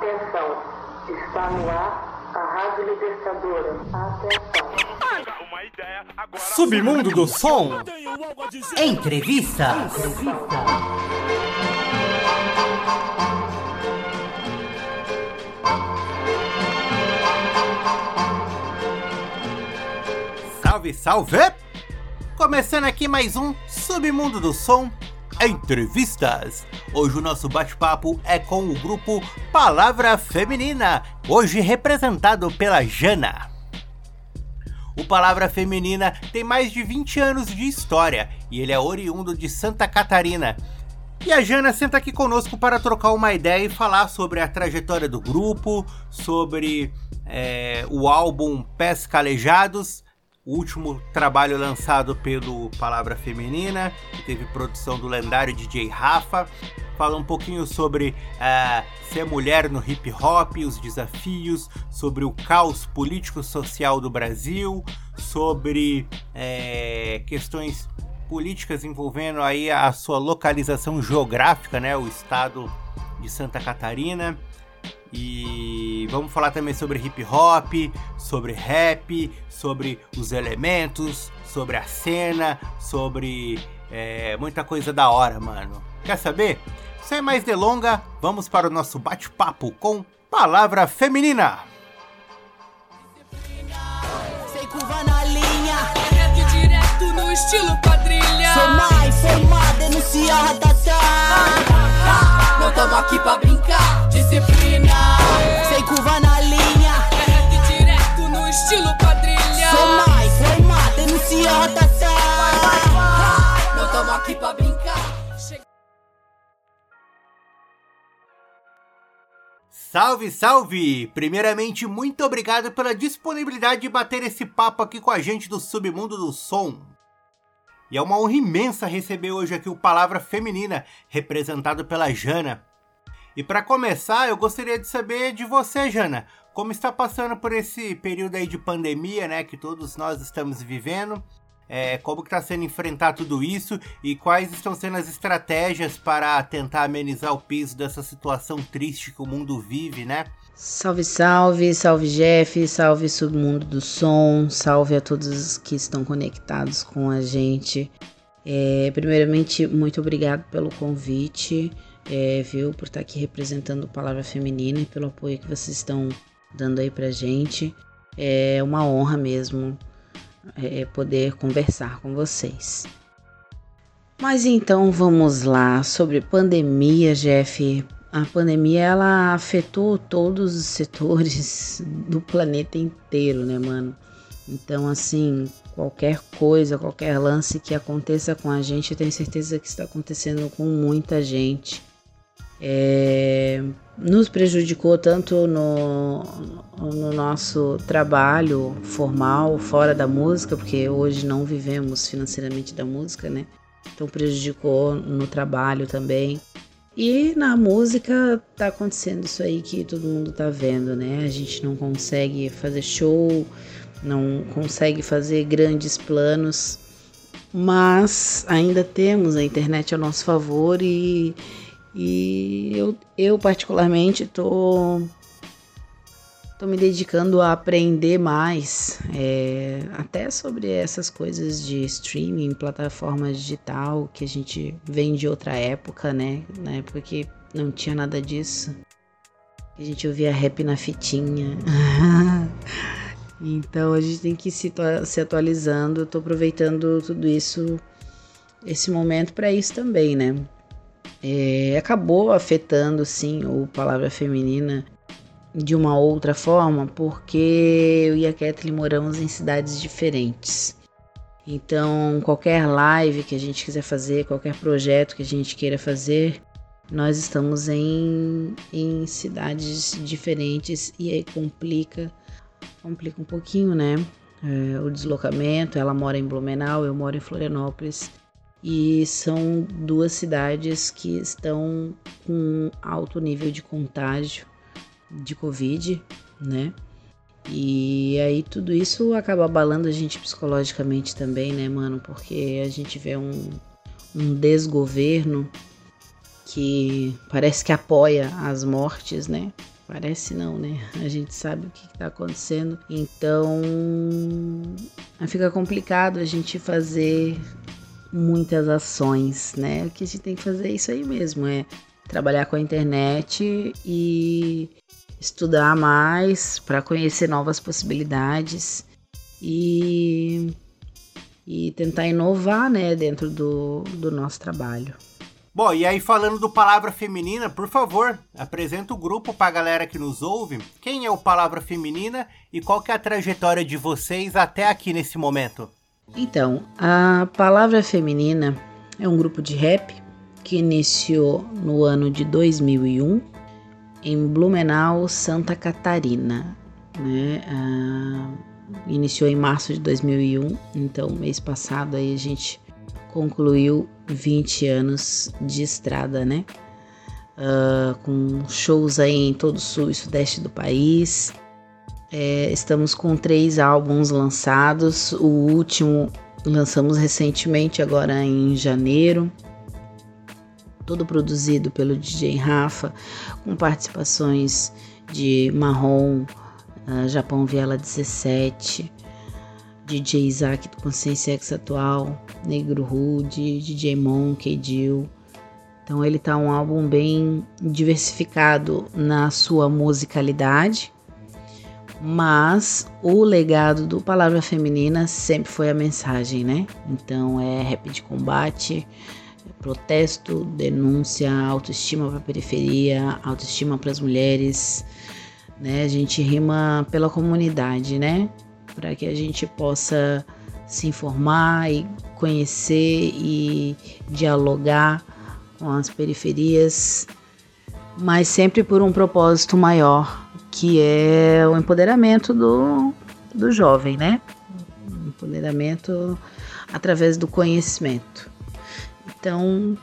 Atenção, está no ar a Rádio Libertadora. Atenção. Submundo do Som. Entrevista. Salve, salve! Começando aqui mais um Submundo do Som Entrevistas. Hoje o nosso bate-papo é com o grupo Palavra Feminina, hoje representado pela Jana. O Palavra Feminina tem mais de 20 anos de história e ele é oriundo de Santa Catarina. E a Jana senta aqui conosco para trocar uma ideia e falar sobre a trajetória do grupo, sobre é, o álbum Pés Calejados o último trabalho lançado pelo Palavra Feminina, que teve produção do lendário DJ Rafa. Fala um pouquinho sobre uh, ser mulher no hip hop, os desafios, sobre o caos político-social do Brasil, sobre é, questões políticas envolvendo aí a sua localização geográfica, né, o estado de Santa Catarina. E vamos falar também sobre hip hop, sobre rap, sobre os elementos, sobre a cena, sobre é, muita coisa da hora, mano. Quer saber? Sem mais delonga, vamos para o nosso bate-papo com Palavra Feminina. Sem curva na linha, direto, direto no estilo quadrilha. Sou mais, sou má, denunciada, tá? Não tamo aqui pra brincar, disciplina. Sem curva na linha, direto, direto no estilo quadrilha. Sou mais, sou má, denunciada, tá? Não tamo aqui pra brincar. Salve, salve! Primeiramente, muito obrigado pela disponibilidade de bater esse papo aqui com a gente do Submundo do Som. E é uma honra imensa receber hoje aqui o Palavra Feminina, representado pela Jana. E para começar, eu gostaria de saber de você, Jana, como está passando por esse período aí de pandemia, né, que todos nós estamos vivendo, é, como está sendo enfrentar tudo isso e quais estão sendo as estratégias para tentar amenizar o peso dessa situação triste que o mundo vive, né? Salve, salve, salve Jeff, salve submundo do som, salve a todos que estão conectados com a gente. É, primeiramente, muito obrigado pelo convite, é, viu, por estar aqui representando Palavra Feminina e pelo apoio que vocês estão dando aí pra gente. É uma honra mesmo é, poder conversar com vocês. Mas então vamos lá sobre pandemia, Jeff. A pandemia ela afetou todos os setores do planeta inteiro, né, mano? Então, assim, qualquer coisa, qualquer lance que aconteça com a gente, eu tenho certeza que está acontecendo com muita gente. É, nos prejudicou tanto no, no nosso trabalho formal, fora da música, porque hoje não vivemos financeiramente da música, né? Então prejudicou no trabalho também. E na música tá acontecendo isso aí que todo mundo tá vendo, né? A gente não consegue fazer show, não consegue fazer grandes planos, mas ainda temos a internet a nosso favor e e eu, eu particularmente tô, tô me dedicando a aprender mais, é, até sobre essas coisas de streaming, plataforma digital, que a gente vem de outra época, né? Na época que não tinha nada disso. A gente ouvia rap na fitinha. então a gente tem que se, se atualizando. Eu tô aproveitando tudo isso, esse momento para isso também, né? É, acabou afetando sim o Palavra Feminina de uma outra forma, porque eu e a Kathleen moramos em cidades diferentes. Então, qualquer live que a gente quiser fazer, qualquer projeto que a gente queira fazer, nós estamos em, em cidades diferentes e aí complica, complica um pouquinho, né? É, o deslocamento. Ela mora em Blumenau, eu moro em Florianópolis e são duas cidades que estão com alto nível de contágio de Covid, né? E aí tudo isso acaba abalando a gente psicologicamente também, né, mano? Porque a gente vê um, um desgoverno que parece que apoia as mortes, né? Parece não, né? A gente sabe o que está acontecendo. Então fica complicado a gente fazer muitas ações, né? O que a gente tem que fazer é isso aí mesmo, é trabalhar com a internet e estudar mais para conhecer novas possibilidades e, e tentar inovar né, dentro do, do nosso trabalho. Bom, e aí falando do Palavra Feminina, por favor, apresenta o grupo para a galera que nos ouve. Quem é o Palavra Feminina e qual que é a trajetória de vocês até aqui nesse momento? Então, a Palavra Feminina é um grupo de rap que iniciou no ano de 2001 em Blumenau, Santa Catarina. Né? Ah, iniciou em março de 2001, então mês passado aí a gente concluiu 20 anos de estrada, né? Uh, com shows aí em todo o sul e sudeste do país. É, estamos com três álbuns lançados. O último lançamos recentemente, agora em janeiro todo produzido pelo DJ Rafa, com participações de Marrom, uh, Japão Viela 17, DJ Isaac do Consciência X Atual, Negro Rude, DJ Monkey, Jill. Então ele tá um álbum bem diversificado na sua musicalidade, mas o legado do Palavra Feminina sempre foi a mensagem, né? Então é rap de combate, protesto, denúncia, autoestima para a periferia, autoestima para as mulheres, né? A gente rima pela comunidade, né? Para que a gente possa se informar e conhecer e dialogar com as periferias, mas sempre por um propósito maior, que é o empoderamento do, do jovem, né? empoderamento através do conhecimento. Então,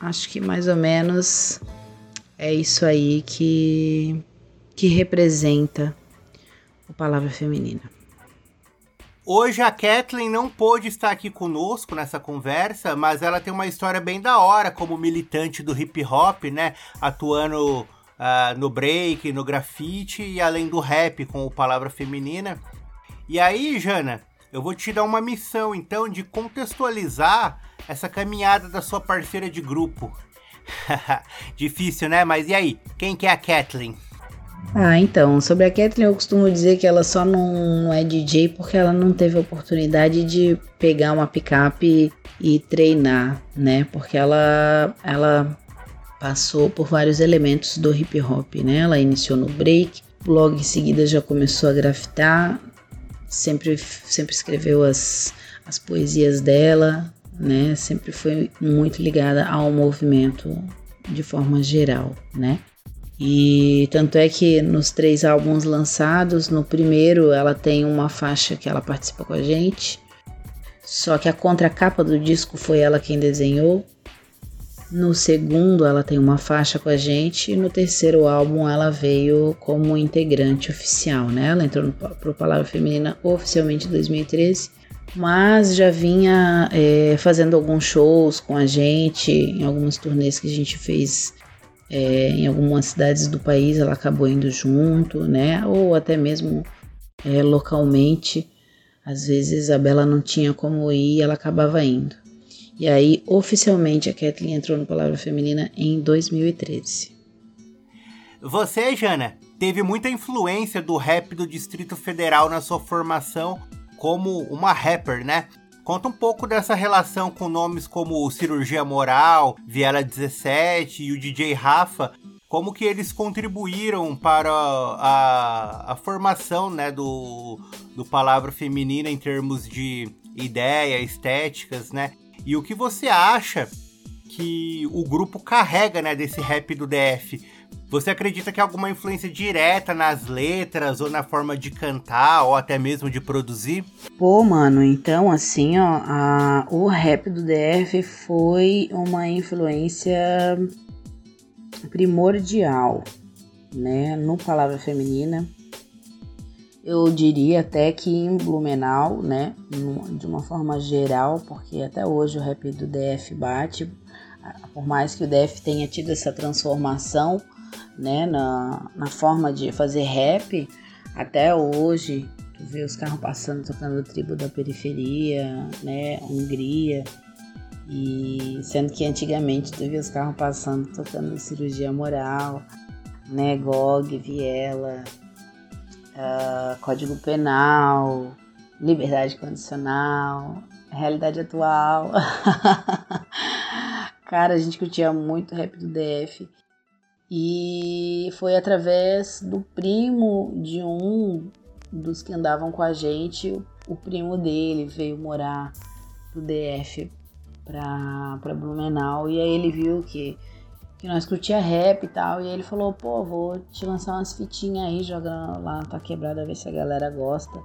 acho que mais ou menos é isso aí que, que representa a palavra feminina. Hoje a Kathleen não pôde estar aqui conosco nessa conversa, mas ela tem uma história bem da hora como militante do hip hop, né? Atuando uh, no break, no grafite e além do rap com o Palavra Feminina. E aí, Jana, eu vou te dar uma missão então de contextualizar essa caminhada da sua parceira de grupo. Difícil, né? Mas e aí? Quem que é a Kathleen? Ah, então, sobre a Kathleen eu costumo dizer que ela só não é DJ porque ela não teve oportunidade de pegar uma picape e treinar, né? Porque ela ela passou por vários elementos do hip hop, né? Ela iniciou no break, logo em seguida já começou a grafitar, sempre sempre escreveu as as poesias dela, né? Sempre foi muito ligada ao movimento de forma geral, né? E tanto é que nos três álbuns lançados, no primeiro ela tem uma faixa que ela participa com a gente, só que a contracapa do disco foi ela quem desenhou. No segundo ela tem uma faixa com a gente e no terceiro álbum ela veio como integrante oficial, né? Ela entrou para o Palavra Feminina oficialmente em 2013 mas já vinha é, fazendo alguns shows com a gente, em algumas turnês que a gente fez é, em algumas cidades do país, ela acabou indo junto, né? Ou até mesmo é, localmente, às vezes a Bela não tinha como ir, ela acabava indo. E aí, oficialmente, a Kathleen entrou no Palavra Feminina em 2013. Você, Jana, teve muita influência do rap do Distrito Federal na sua formação como uma rapper, né? Conta um pouco dessa relação com nomes como Cirurgia Moral, Viela 17 e o DJ Rafa, como que eles contribuíram para a, a formação né, do, do palavra feminina em termos de ideia, estéticas, né? E o que você acha que o grupo carrega né, desse rap do DF? Você acredita que alguma influência direta nas letras ou na forma de cantar ou até mesmo de produzir? Pô, mano, então assim, ó, a, o rap do DF foi uma influência primordial, né, no Palavra Feminina. Eu diria até que em Blumenau, né, de uma forma geral, porque até hoje o rap do DF bate, por mais que o DF tenha tido essa transformação, né, na, na forma de fazer rap, até hoje, tu vê os carros passando tocando tribo da periferia, né, Hungria, e sendo que antigamente tu vê os carros passando tocando cirurgia moral, né, GOG, Viela, uh, Código Penal, Liberdade Condicional, Realidade Atual. Cara, a gente curtia muito rap do DF. E foi através do primo de um dos que andavam com a gente, o primo dele veio morar do DF pra, pra Blumenau. E aí ele viu que, que nós curtia rap e tal. E aí ele falou, pô, vou te lançar umas fitinhas aí, joga lá Tá Quebrada, ver se a galera gosta.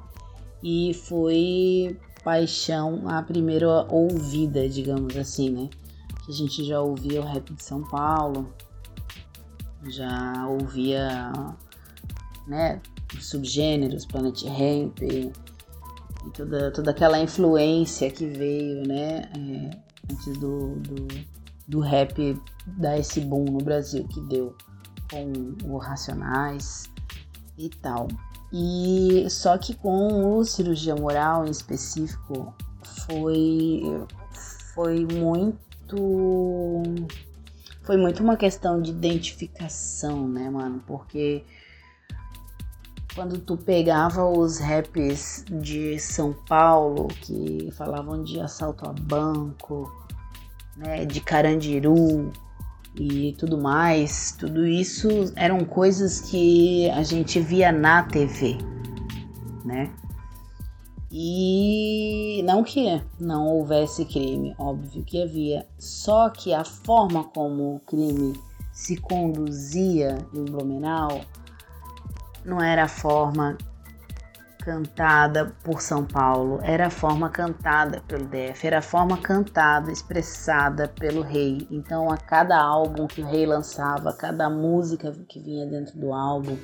E foi paixão a primeira ouvida, digamos assim, né? Que a gente já ouvia o rap de São Paulo, já ouvia, né, os subgêneros, Planet Ramp e toda, toda aquela influência que veio, né, é, antes do, do, do rap dar esse boom no Brasil que deu com o Racionais e tal. E só que com o cirurgia moral em específico foi foi muito foi muito uma questão de identificação, né, mano? Porque quando tu pegava os raps de São Paulo que falavam de assalto a banco, né, de Carandiru, e tudo mais, tudo isso eram coisas que a gente via na TV, né? E não que não houvesse crime, óbvio que havia, só que a forma como o crime se conduzia em Blumenau não era a forma cantada por São Paulo, era a forma cantada pelo DF, era a forma cantada, expressada pelo rei. Então, a cada álbum que o rei lançava, cada música que vinha dentro do álbum,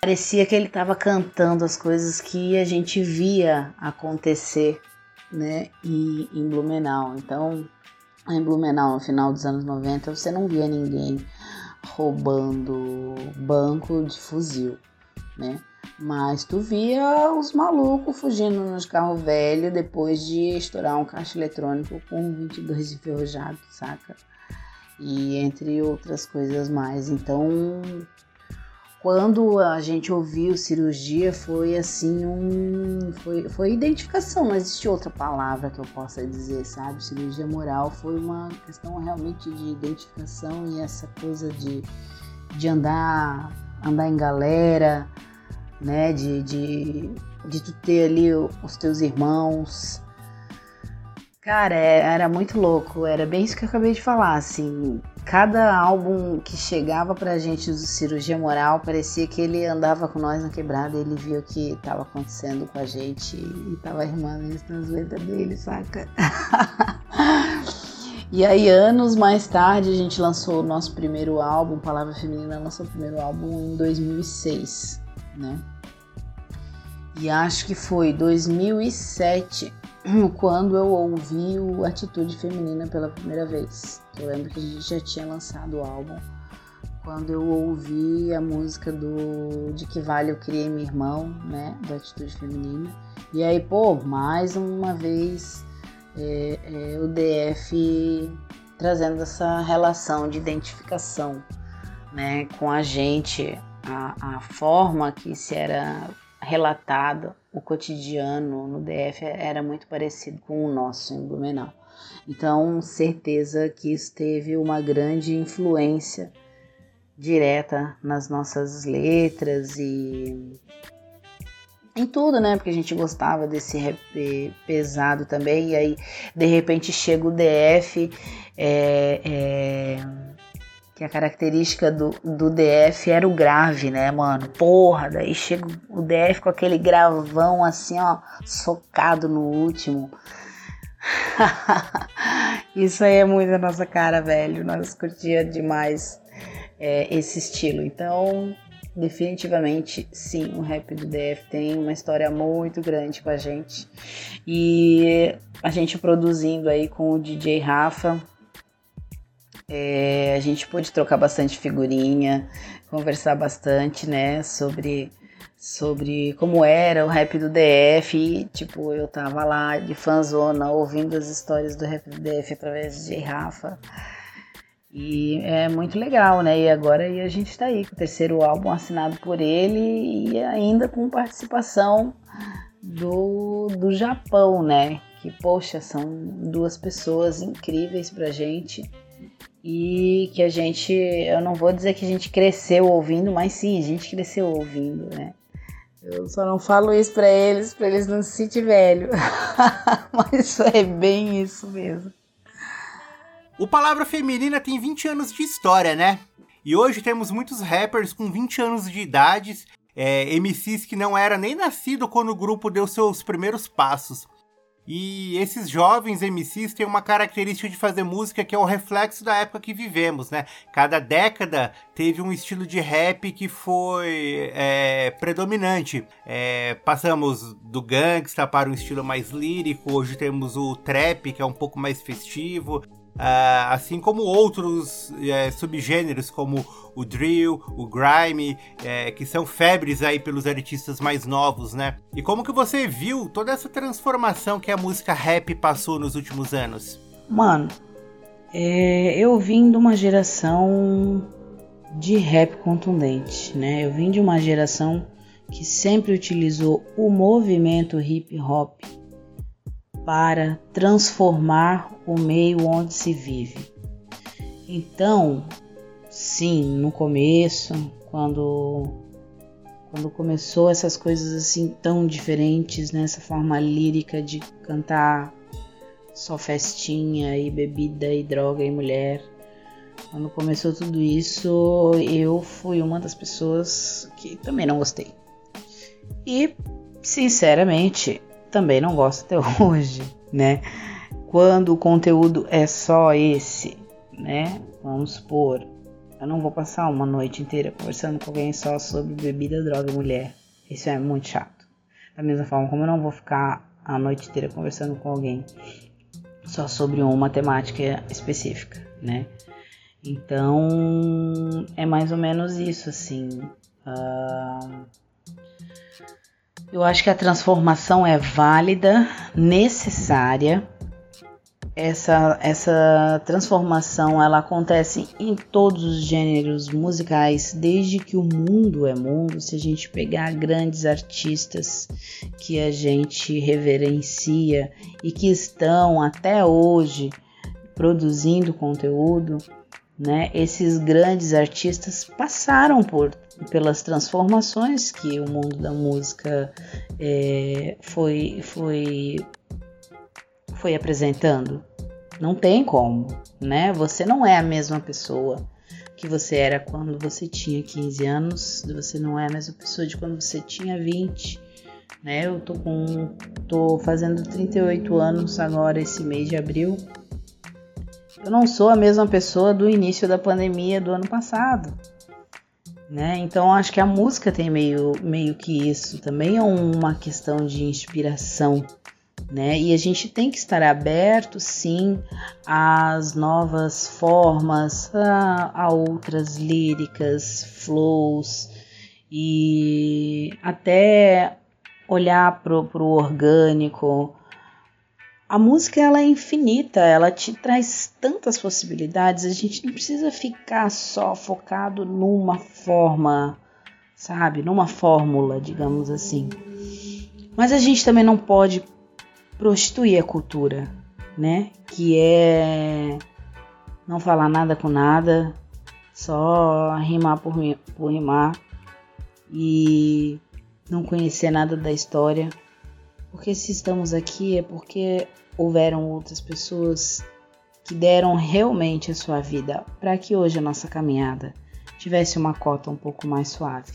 parecia que ele estava cantando as coisas que a gente via acontecer, né, em, em Blumenau. Então, em Blumenau, no final dos anos 90, você não via ninguém roubando banco de fuzil, né? Mas tu via os malucos fugindo nos carros velhos depois de estourar um caixa eletrônico com 22 enferrujados, saca? E entre outras coisas mais. Então, quando a gente ouviu cirurgia, foi assim um. Foi, foi identificação, não existe outra palavra que eu possa dizer, sabe? Cirurgia moral foi uma questão realmente de identificação e essa coisa de, de andar, andar em galera né? De, de, de tu ter ali os teus irmãos. Cara, é, era muito louco, era bem isso que eu acabei de falar, assim, cada álbum que chegava pra gente do Cirurgia Moral, parecia que ele andava com nós na quebrada, ele via o que estava acontecendo com a gente e tava rimando isso nas letras dele, saca? e aí, anos mais tarde, a gente lançou o nosso primeiro álbum, Palavra Feminina lançou o primeiro álbum em 2006, né? E acho que foi 2007 quando eu ouvi o Atitude Feminina pela primeira vez. Eu lembro que a gente já tinha lançado o álbum. Quando eu ouvi a música do De Que Vale Eu Criei Meu Irmão, né? Do Atitude Feminina. E aí, pô, mais uma vez é, é, o DF trazendo essa relação de identificação né, com a gente, a, a forma que se era relatado, o cotidiano no DF era muito parecido com o nosso em Blumenau. Então, certeza que isso teve uma grande influência direta nas nossas letras e em tudo, né? Porque a gente gostava desse rap pesado também. E aí, de repente, chega o DF. É, é que a característica do, do DF era o grave, né, mano? Porra, daí chega o DF com aquele gravão assim, ó, socado no último. Isso aí é muito a nossa cara, velho. Nós curtia demais é, esse estilo. Então, definitivamente, sim, o rap do DF tem uma história muito grande com a gente. E a gente produzindo aí com o DJ Rafa, é, a gente pôde trocar bastante figurinha, conversar bastante, né, sobre sobre como era o rap do DF e, tipo, eu tava lá de fanzona ouvindo as histórias do rap do DF através de Rafa. E é muito legal, né? E agora a gente tá aí com o terceiro álbum assinado por ele e ainda com participação do, do Japão, né? Que, poxa, são duas pessoas incríveis pra gente e que a gente, eu não vou dizer que a gente cresceu ouvindo, mas sim, a gente cresceu ouvindo, né? Eu só não falo isso para eles, para eles não se sentirem velho. mas é bem isso mesmo. O Palavra Feminina tem 20 anos de história, né? E hoje temos muitos rappers com 20 anos de idade, é, MCs que não era nem nascido quando o grupo deu seus primeiros passos. E esses jovens MCs têm uma característica de fazer música que é o reflexo da época que vivemos, né? Cada década teve um estilo de rap que foi é, predominante. É, passamos do gangsta para um estilo mais lírico, hoje temos o trap, que é um pouco mais festivo. Uh, assim como outros uh, subgêneros como o drill, o grime, uh, que são febres aí pelos artistas mais novos, né? E como que você viu toda essa transformação que a música rap passou nos últimos anos? Mano, é, eu vim de uma geração de rap contundente, né? Eu vim de uma geração que sempre utilizou o movimento hip hop para transformar o meio onde se vive. Então, sim, no começo, quando quando começou essas coisas assim tão diferentes, nessa né, forma lírica de cantar só festinha e bebida e droga e mulher. Quando começou tudo isso, eu fui uma das pessoas que também não gostei. E, sinceramente, também não gosto até hoje, né? Quando o conteúdo é só esse, né? Vamos supor, eu não vou passar uma noite inteira conversando com alguém só sobre bebida, droga e mulher. Isso é muito chato. Da mesma forma como eu não vou ficar a noite inteira conversando com alguém só sobre uma temática específica, né? Então é mais ou menos isso, assim. Uh, eu acho que a transformação é válida, necessária. Essa, essa transformação ela acontece em todos os gêneros musicais, desde que o mundo é mundo. Se a gente pegar grandes artistas que a gente reverencia e que estão até hoje produzindo conteúdo, né? Esses grandes artistas passaram por pelas transformações que o mundo da música é, foi, foi, foi apresentando. Não tem como, né? Você não é a mesma pessoa que você era quando você tinha 15 anos, você não é a mesma pessoa de quando você tinha 20, né? Eu tô com tô fazendo 38 anos agora esse mês de abril. Eu não sou a mesma pessoa do início da pandemia do ano passado né? Então acho que a música tem meio, meio que isso, também é uma questão de inspiração, né? E a gente tem que estar aberto, sim, às novas formas, a, a outras líricas, flows e até olhar pro, pro orgânico, a música ela é infinita, ela te traz tantas possibilidades, a gente não precisa ficar só focado numa forma, sabe, numa fórmula, digamos assim. Mas a gente também não pode prostituir a cultura, né? Que é não falar nada com nada, só rimar por, por rimar e não conhecer nada da história. Porque se estamos aqui é porque houveram outras pessoas que deram realmente a sua vida para que hoje a nossa caminhada tivesse uma cota um pouco mais suave.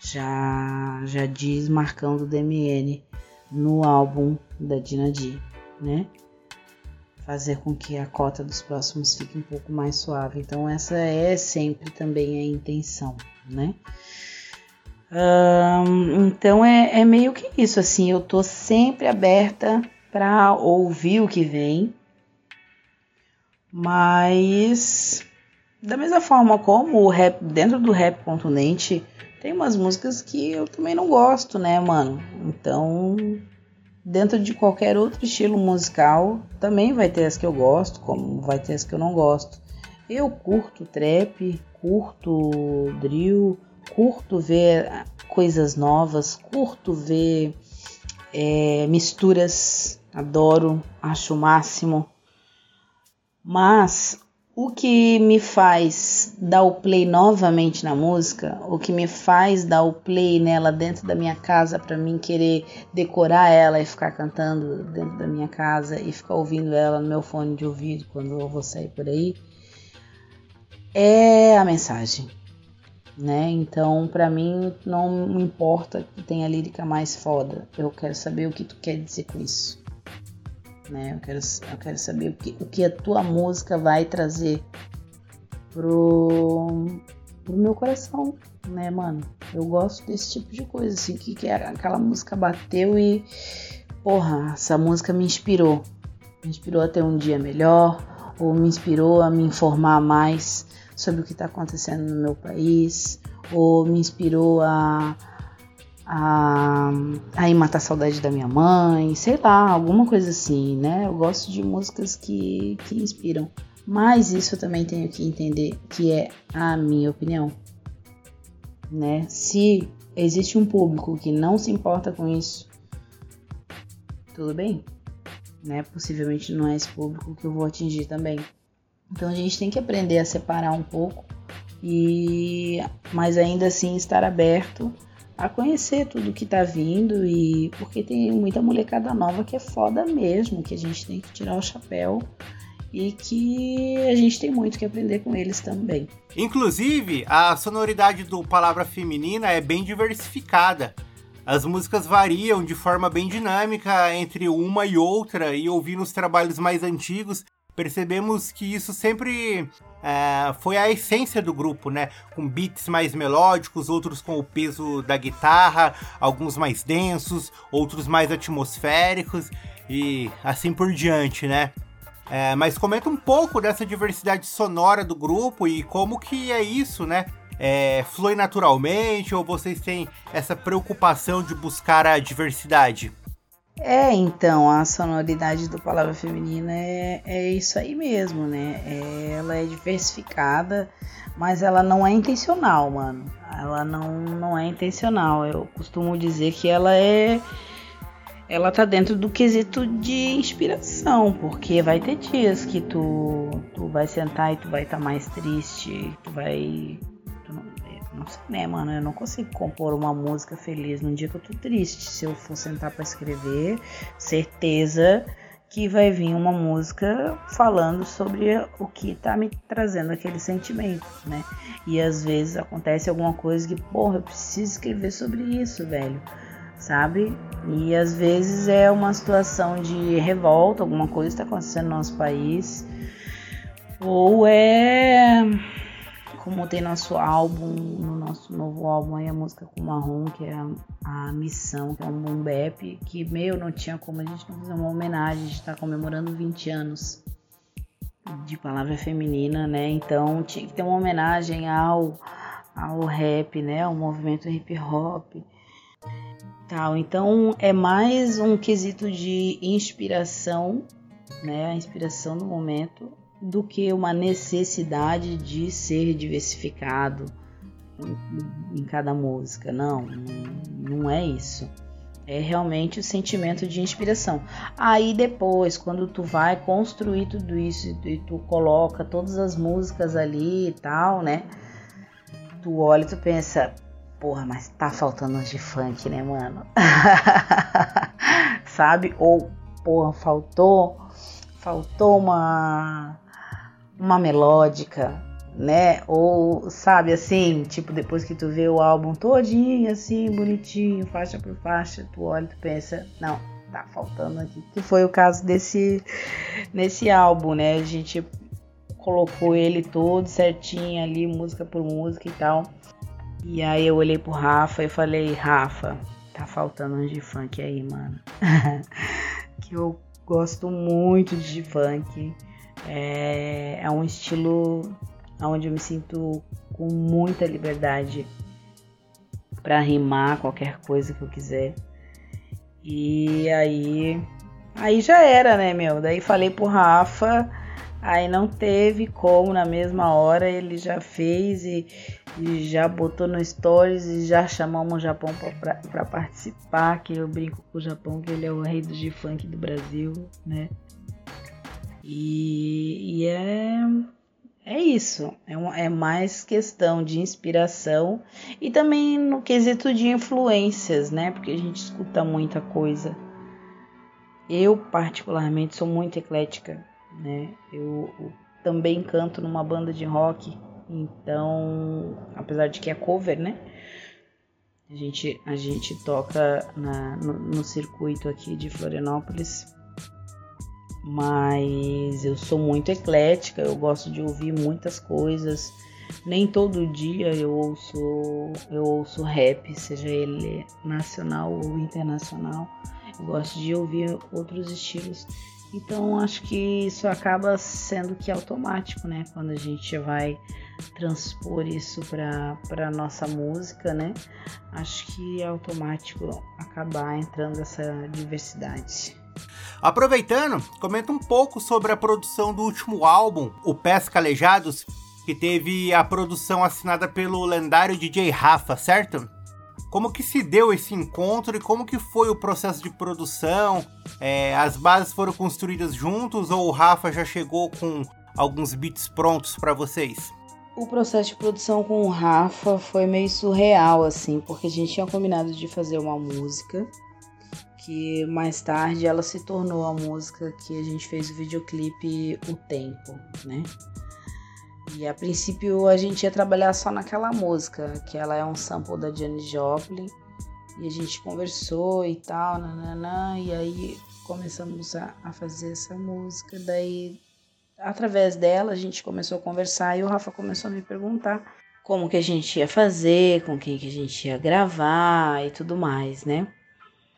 Já já diz marcando DMN no álbum da Dina D, né? Fazer com que a cota dos próximos fique um pouco mais suave. Então essa é sempre também a intenção, né? então é, é meio que isso, assim, eu tô sempre aberta para ouvir o que vem, mas Da mesma forma como o rap, dentro do rap contundente, tem umas músicas que eu também não gosto, né, mano? Então, dentro de qualquer outro estilo musical, também vai ter as que eu gosto, como vai ter as que eu não gosto. Eu curto trap, curto drill, curto ver coisas novas, curto ver é, misturas, adoro, acho o máximo. Mas o que me faz dar o play novamente na música, o que me faz dar o play nela dentro da minha casa para mim querer decorar ela e ficar cantando dentro da minha casa e ficar ouvindo ela no meu fone de ouvido quando eu vou sair por aí, é a mensagem né? Então, para mim, não importa que tenha lírica mais foda. Eu quero saber o que tu quer dizer com isso. Né? Eu, quero, eu quero saber o que, o que a tua música vai trazer pro, pro meu coração, né, mano? Eu gosto desse tipo de coisa, assim, que, que aquela música bateu e, porra, essa música me inspirou. Me inspirou a ter um dia melhor, ou me inspirou a me informar mais sobre o que está acontecendo no meu país, ou me inspirou a, a, a matar a saudade da minha mãe, sei lá, alguma coisa assim, né? Eu gosto de músicas que, que inspiram. Mas isso eu também tenho que entender que é a minha opinião. Né? Se existe um público que não se importa com isso, tudo bem. Né? Possivelmente não é esse público que eu vou atingir também. Então a gente tem que aprender a separar um pouco e mas ainda assim estar aberto a conhecer tudo que tá vindo e porque tem muita molecada nova que é foda mesmo, que a gente tem que tirar o chapéu e que a gente tem muito que aprender com eles também. Inclusive, a sonoridade do Palavra Feminina é bem diversificada. As músicas variam de forma bem dinâmica entre uma e outra, e ouvindo os trabalhos mais antigos, percebemos que isso sempre é, foi a essência do grupo, né? Com beats mais melódicos, outros com o peso da guitarra, alguns mais densos, outros mais atmosféricos e assim por diante, né? É, mas comenta um pouco dessa diversidade sonora do grupo e como que é isso, né? É, flui naturalmente ou vocês têm essa preocupação de buscar a diversidade? É, então, a sonoridade do Palavra Feminina é, é isso aí mesmo, né? É, ela é diversificada, mas ela não é intencional, mano. Ela não, não é intencional. Eu costumo dizer que ela é. Ela tá dentro do quesito de inspiração, porque vai ter dias que tu, tu vai sentar e tu vai estar tá mais triste, tu vai não sei, né, mano? Eu não consigo compor uma música feliz num dia que eu tô triste. Se eu for sentar para escrever, certeza que vai vir uma música falando sobre o que tá me trazendo aquele sentimento, né? E às vezes acontece alguma coisa que, porra, eu preciso escrever sobre isso, velho. Sabe? E às vezes é uma situação de revolta, alguma coisa está acontecendo no nosso país. Ou é como tem nosso álbum, no nosso novo álbum aí, a música com marrom, que é a, Missão, que é um boom bap, que, meu, não tinha como a gente não fazer uma homenagem, a gente tá comemorando 20 anos de palavra feminina, né? Então tinha que ter uma homenagem ao, ao rap, né? Ao movimento hip hop. Tal. Então é mais um quesito de inspiração, né? A inspiração do momento do que uma necessidade de ser diversificado em, cada música. Não, não é isso. É realmente o sentimento de inspiração. Aí depois, quando tu vai construir tudo isso e tu coloca todas as músicas ali e tal, né? Tu olha e tu pensa, porra, mas tá faltando uns de funk, né, mano? Sabe? Ou, porra, faltou, faltou uma uma melódica, né? Ou sabe assim, tipo depois que tu vê o álbum todinho assim, bonitinho, faixa por faixa, tu olha tu pensa, não, tá faltando aqui. Que foi o caso desse nesse álbum, né? A gente colocou ele todo certinho ali, música por música e tal. E aí eu olhei pro Rafa e falei, Rafa, tá faltando um de funk aí, mano. que eu gosto muito de funk. É, é um estilo onde eu me sinto com muita liberdade para rimar qualquer coisa que eu quiser. E aí aí já era, né, meu? Daí falei pro Rafa, aí não teve como na mesma hora, ele já fez e, e já botou no stories e já chamamos o Japão para participar, que eu brinco com o Japão que ele é o rei do G-funk do Brasil, né? E, e é é isso, é, um, é mais questão de inspiração e também no quesito de influências, né? Porque a gente escuta muita coisa. Eu, particularmente, sou muito eclética, né? Eu, eu também canto numa banda de rock, então, apesar de que é cover, né? A gente, a gente toca na, no, no circuito aqui de Florianópolis mas eu sou muito eclética, eu gosto de ouvir muitas coisas. Nem todo dia eu ouço eu ouço rap, seja ele nacional ou internacional. Eu gosto de ouvir outros estilos. Então acho que isso acaba sendo que automático, né? Quando a gente vai transpor isso para nossa música, né? Acho que é automático acabar entrando essa diversidade. Aproveitando, comenta um pouco sobre a produção do último álbum, O Pés Calejados, que teve a produção assinada pelo lendário DJ Rafa, certo? Como que se deu esse encontro e como que foi o processo de produção? É, as bases foram construídas juntos ou o Rafa já chegou com alguns beats prontos para vocês? O processo de produção com o Rafa foi meio surreal, assim, porque a gente tinha combinado de fazer uma música que mais tarde ela se tornou a música que a gente fez o videoclipe O Tempo, né? E a princípio a gente ia trabalhar só naquela música, que ela é um sample da Janis Joplin. E a gente conversou e tal, nananã, e aí começamos a, a fazer essa música. Daí, através dela, a gente começou a conversar e o Rafa começou a me perguntar como que a gente ia fazer, com quem que a gente ia gravar e tudo mais, né?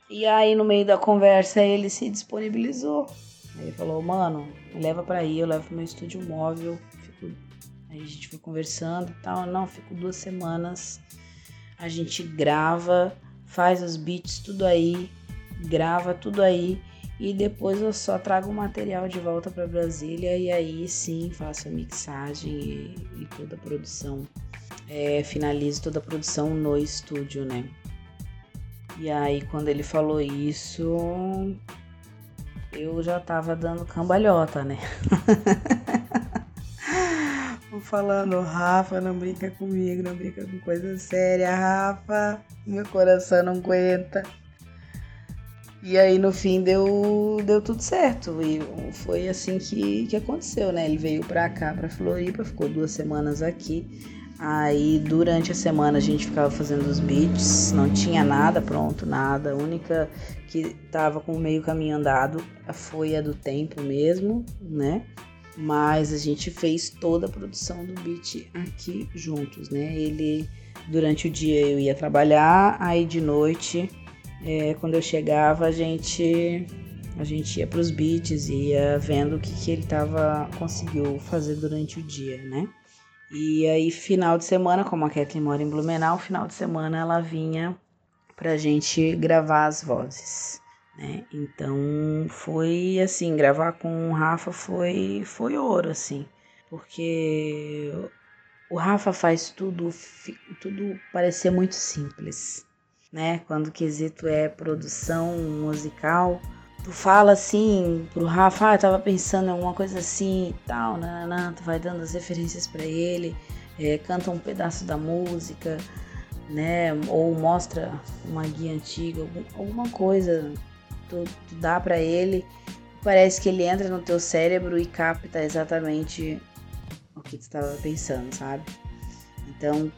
E aí, no meio da conversa, ele se disponibilizou. Ele falou, mano, leva para aí, eu levo pro meu estúdio móvel. Fico... Aí a gente foi conversando e tal. Não, fico duas semanas. A gente grava, faz os beats, tudo aí, grava tudo aí. E depois eu só trago o material de volta para Brasília e aí sim faço a mixagem e, e toda a produção. É, finalizo toda a produção no estúdio, né? E aí, quando ele falou isso, eu já tava dando cambalhota, né? falando, Rafa, não brinca comigo, não brinca com coisa séria, Rafa. Meu coração não aguenta. E aí no fim deu, deu tudo certo. E foi assim que, que aconteceu, né? Ele veio pra cá, pra Floripa, ficou duas semanas aqui. Aí durante a semana a gente ficava fazendo os beats, não tinha nada pronto, nada. A única que tava com meio caminho andado foi a do tempo mesmo, né? Mas a gente fez toda a produção do beat aqui juntos, né? Ele durante o dia eu ia trabalhar, aí de noite, é, quando eu chegava, a gente a gente ia para os beats, ia vendo o que, que ele tava conseguiu fazer durante o dia, né? E aí, final de semana, como a Kathleen mora em Blumenau, final de semana ela vinha pra gente gravar as vozes, né? Então, foi assim, gravar com o Rafa foi, foi ouro, assim, porque o Rafa faz tudo, tudo parecer muito simples, né? Quando o quesito é produção musical, tu fala assim pro Rafa, ah, eu tava pensando em alguma coisa assim e tal, nananã, tu vai dando as referências para ele, é, canta um pedaço da música, né? Ou mostra uma guia antiga, alguma coisa, tu, tu dá para ele, parece que ele entra no teu cérebro e capta exatamente o que tu estava pensando, sabe? Então,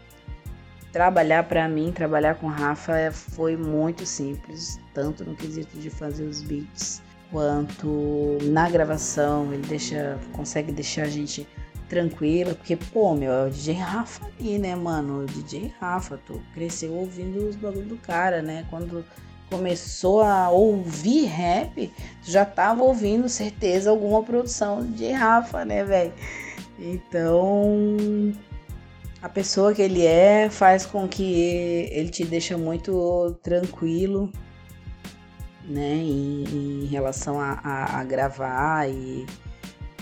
trabalhar para mim, trabalhar com Rafa foi muito simples, tanto no quesito de fazer os beats quanto na gravação. Ele deixa, consegue deixar a gente tranquila, porque pô, meu, é o DJ Rafa ali, né, mano? O DJ Rafa, tu cresceu ouvindo os bagulho do cara, né? Quando começou a ouvir rap, tu já tava ouvindo certeza alguma produção de Rafa, né, velho? Então, a pessoa que ele é faz com que ele te deixa muito tranquilo, né, em, em relação a, a, a, gravar e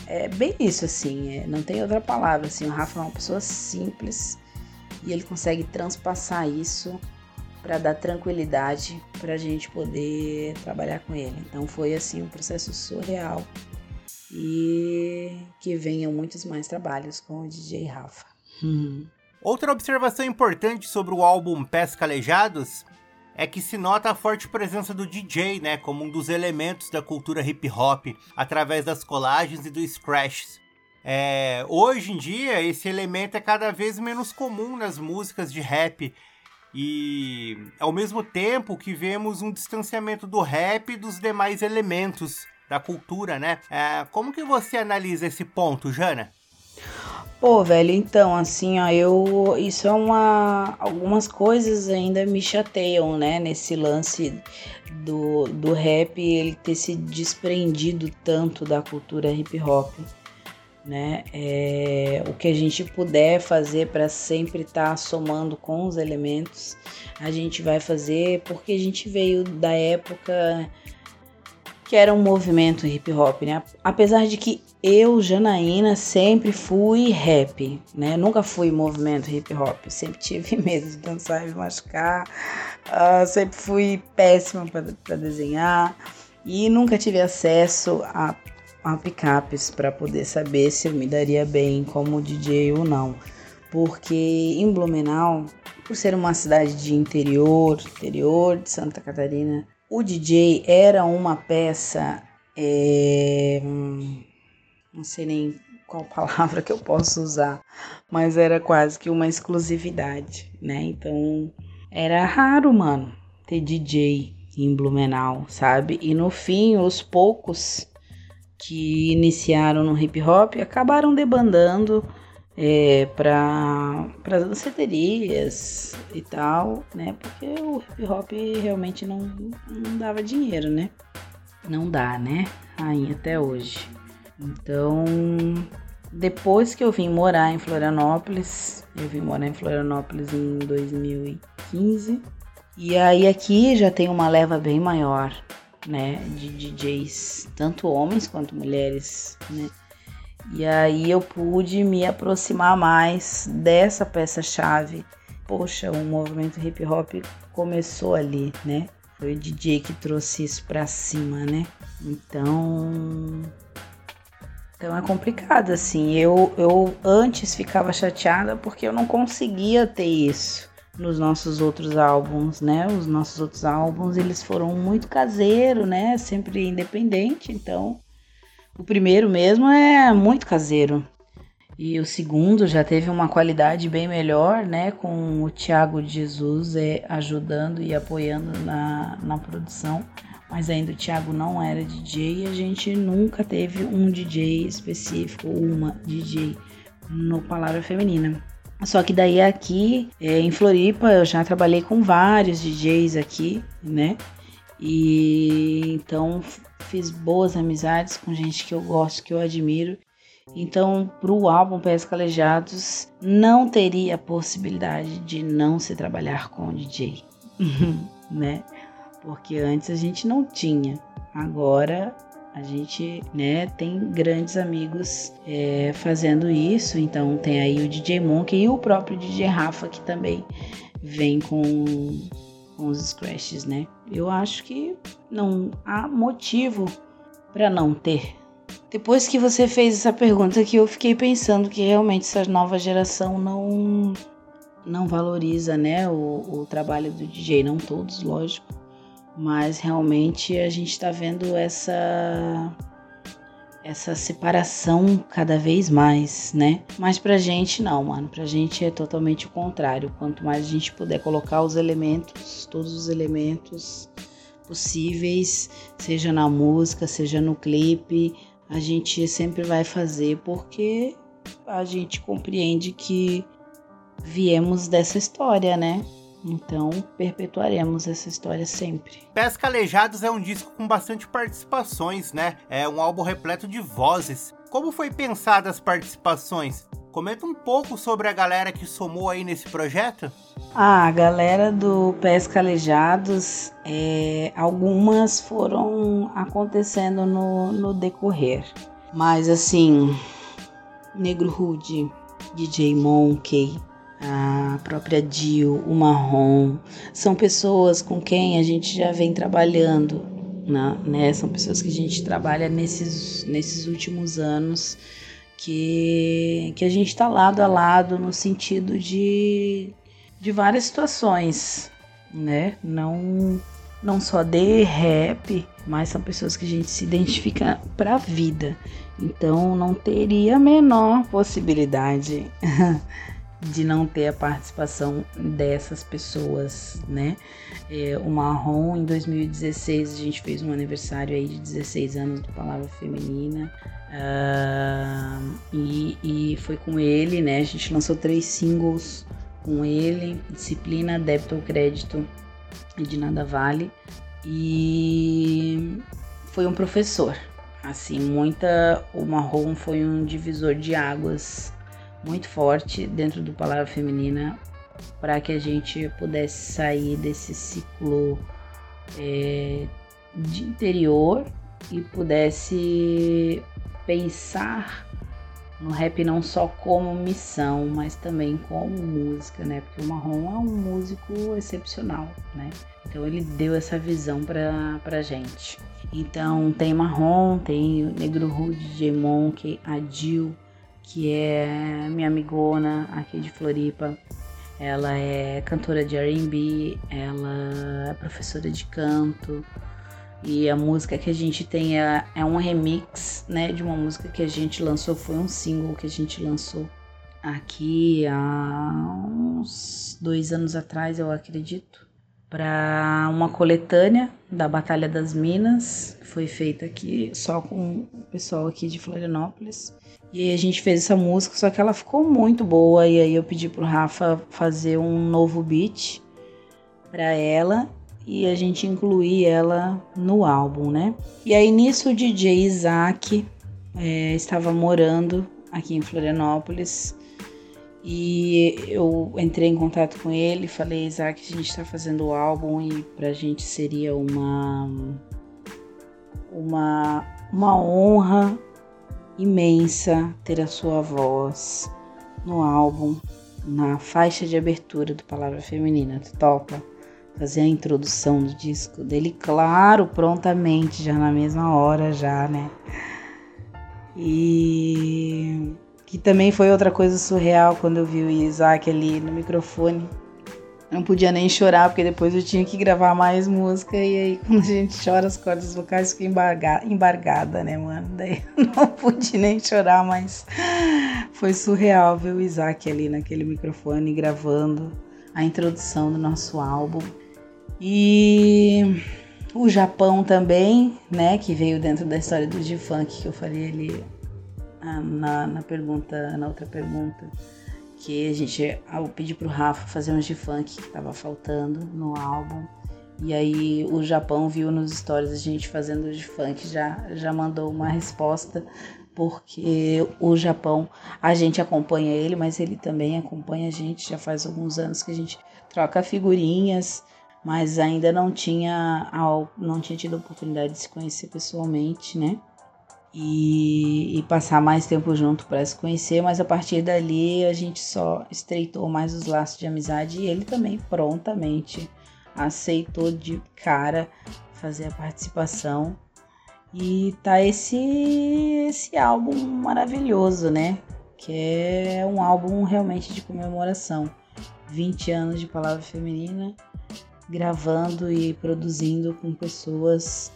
é bem isso assim, é, não tem outra palavra assim. O Rafa é uma pessoa simples e ele consegue transpassar isso para dar tranquilidade para a gente poder trabalhar com ele. Então foi assim um processo surreal e que venham muitos mais trabalhos com o DJ Rafa. Outra observação importante sobre o álbum Pés Calejados é que se nota a forte presença do DJ, né, como um dos elementos da cultura hip hop, através das colagens e dos scratches. É, hoje em dia, esse elemento é cada vez menos comum nas músicas de rap, e ao mesmo tempo que vemos um distanciamento do rap dos demais elementos da cultura, né? É, como que você analisa esse ponto, Jana? Pô, velho, então, assim, ó, eu. Isso é uma. Algumas coisas ainda me chateiam, né? Nesse lance do, do rap, ele ter se desprendido tanto da cultura hip hop, né? É, o que a gente puder fazer para sempre estar tá somando com os elementos, a gente vai fazer, porque a gente veio da época que era um movimento hip hop, né? Apesar de que eu, Janaína, sempre fui rap, né? Nunca fui movimento hip hop, sempre tive medo de dançar e me machucar, uh, sempre fui péssima para desenhar e nunca tive acesso a, a picapes para poder saber se eu me daria bem como DJ ou não. Porque em Blumenau, por ser uma cidade de interior, interior de Santa Catarina, o DJ era uma peça, é, não sei nem qual palavra que eu posso usar, mas era quase que uma exclusividade, né? Então era raro, mano, ter DJ em Blumenau, sabe? E no fim, os poucos que iniciaram no hip hop acabaram debandando é, para danceterias e tal, né? Porque o hip hop realmente não, não dava dinheiro, né? Não dá, né? Aí até hoje. Então, depois que eu vim morar em Florianópolis, eu vim morar em Florianópolis em 2015. E aí aqui já tem uma leva bem maior, né, de DJs, tanto homens quanto mulheres, né? E aí eu pude me aproximar mais dessa peça-chave. Poxa, o movimento hip hop começou ali, né? Foi o DJ que trouxe isso pra cima, né? Então. Então é complicado, assim. Eu, eu antes ficava chateada porque eu não conseguia ter isso nos nossos outros álbuns, né? Os nossos outros álbuns, eles foram muito caseiro, né? Sempre independente, então o primeiro mesmo é muito caseiro. E o segundo já teve uma qualidade bem melhor, né? Com o Tiago Jesus é, ajudando e apoiando na, na produção. Mas ainda o Thiago não era DJ e a gente nunca teve um DJ específico, uma DJ no Palavra Feminina. Só que daí aqui é, em Floripa eu já trabalhei com vários DJs aqui, né? E então fiz boas amizades com gente que eu gosto, que eu admiro. Então, para o álbum Pés Calejados, não teria possibilidade de não se trabalhar com o DJ, né? Porque antes a gente não tinha. Agora a gente né, tem grandes amigos é, fazendo isso. Então tem aí o DJ Monk e o próprio DJ Rafa que também vem com com os scratches, né? Eu acho que não há motivo para não ter. Depois que você fez essa pergunta que eu fiquei pensando que realmente essa nova geração não não valoriza, né, o, o trabalho do DJ, não todos, lógico, mas realmente a gente está vendo essa essa separação cada vez mais, né? Mas pra gente não, mano. Pra gente é totalmente o contrário. Quanto mais a gente puder colocar os elementos, todos os elementos possíveis, seja na música, seja no clipe, a gente sempre vai fazer porque a gente compreende que viemos dessa história, né? Então, perpetuaremos essa história sempre. Pés Calejados é um disco com bastante participações, né? É um álbum repleto de vozes. como foi pensada as participações? Comenta um pouco sobre a galera que somou aí nesse projeto. Ah, a galera do Pés Calejados, é, algumas foram acontecendo no, no decorrer. Mas assim, Negro Rude, DJ Monkey, a própria Dio, o Marrom, são pessoas com quem a gente já vem trabalhando, né? São pessoas que a gente trabalha nesses, nesses últimos anos que, que a gente está lado a lado no sentido de, de várias situações, né? Não, não só de rap, mas são pessoas que a gente se identifica para a vida. Então não teria a menor possibilidade de não ter a participação dessas pessoas, né? É, o Marrom, em 2016, a gente fez um aniversário aí de 16 anos do Palavra Feminina. Uh, e, e foi com ele, né? A gente lançou três singles com ele: Disciplina, Débito ou Crédito e De Nada Vale. E foi um professor. Assim, muita. O Marrom foi um divisor de águas muito forte dentro do Palavra Feminina para que a gente pudesse sair desse ciclo é, de interior e pudesse pensar no rap não só como missão, mas também como música, né? Porque o Marrom é um músico excepcional, né? Então ele deu essa visão pra, pra gente. Então tem Marrom, tem Negro Rude, DJ Monk, a Jill, que é minha amigona aqui de Floripa. Ela é cantora de R&B, ela é professora de canto, e a música que a gente tem é, é um remix, né, de uma música que a gente lançou, foi um single que a gente lançou aqui há uns dois anos atrás, eu acredito, para uma coletânea da Batalha das Minas, foi feita aqui só com o pessoal aqui de Florianópolis. E a gente fez essa música, só que ela ficou muito boa e aí eu pedi pro Rafa fazer um novo beat para ela e a gente incluir ela no álbum, né? E aí nisso o DJ Isaac é, estava morando aqui em Florianópolis e eu entrei em contato com ele, falei Isaac, a gente está fazendo o álbum e para a gente seria uma uma uma honra imensa ter a sua voz no álbum, na faixa de abertura do Palavra Feminina. Tu topa? fazer a introdução do disco dele, claro, prontamente, já na mesma hora, já, né? E que também foi outra coisa surreal quando eu vi o Isaac ali no microfone. Não podia nem chorar, porque depois eu tinha que gravar mais música. E aí, quando a gente chora, as cordas vocais ficam embarga, embargada, né, mano? Daí eu não pude nem chorar, mas foi surreal ver o Isaac ali naquele microfone gravando a introdução do nosso álbum. E o Japão também, né, que veio dentro da história do G-Funk que eu falei ali na, na pergunta, na outra pergunta, que a gente, eu pedi pro Rafa fazer um G-Funk que tava faltando no álbum. E aí o Japão viu nos stories a gente fazendo o G-Funk, já, já mandou uma resposta, porque o Japão, a gente acompanha ele, mas ele também acompanha a gente, já faz alguns anos que a gente troca figurinhas, mas ainda não tinha, não tinha tido a oportunidade de se conhecer pessoalmente, né? E, e passar mais tempo junto para se conhecer, mas a partir dali a gente só estreitou mais os laços de amizade e ele também prontamente aceitou de cara fazer a participação. E tá esse esse álbum maravilhoso, né? Que é um álbum realmente de comemoração. 20 anos de palavra feminina gravando e produzindo com pessoas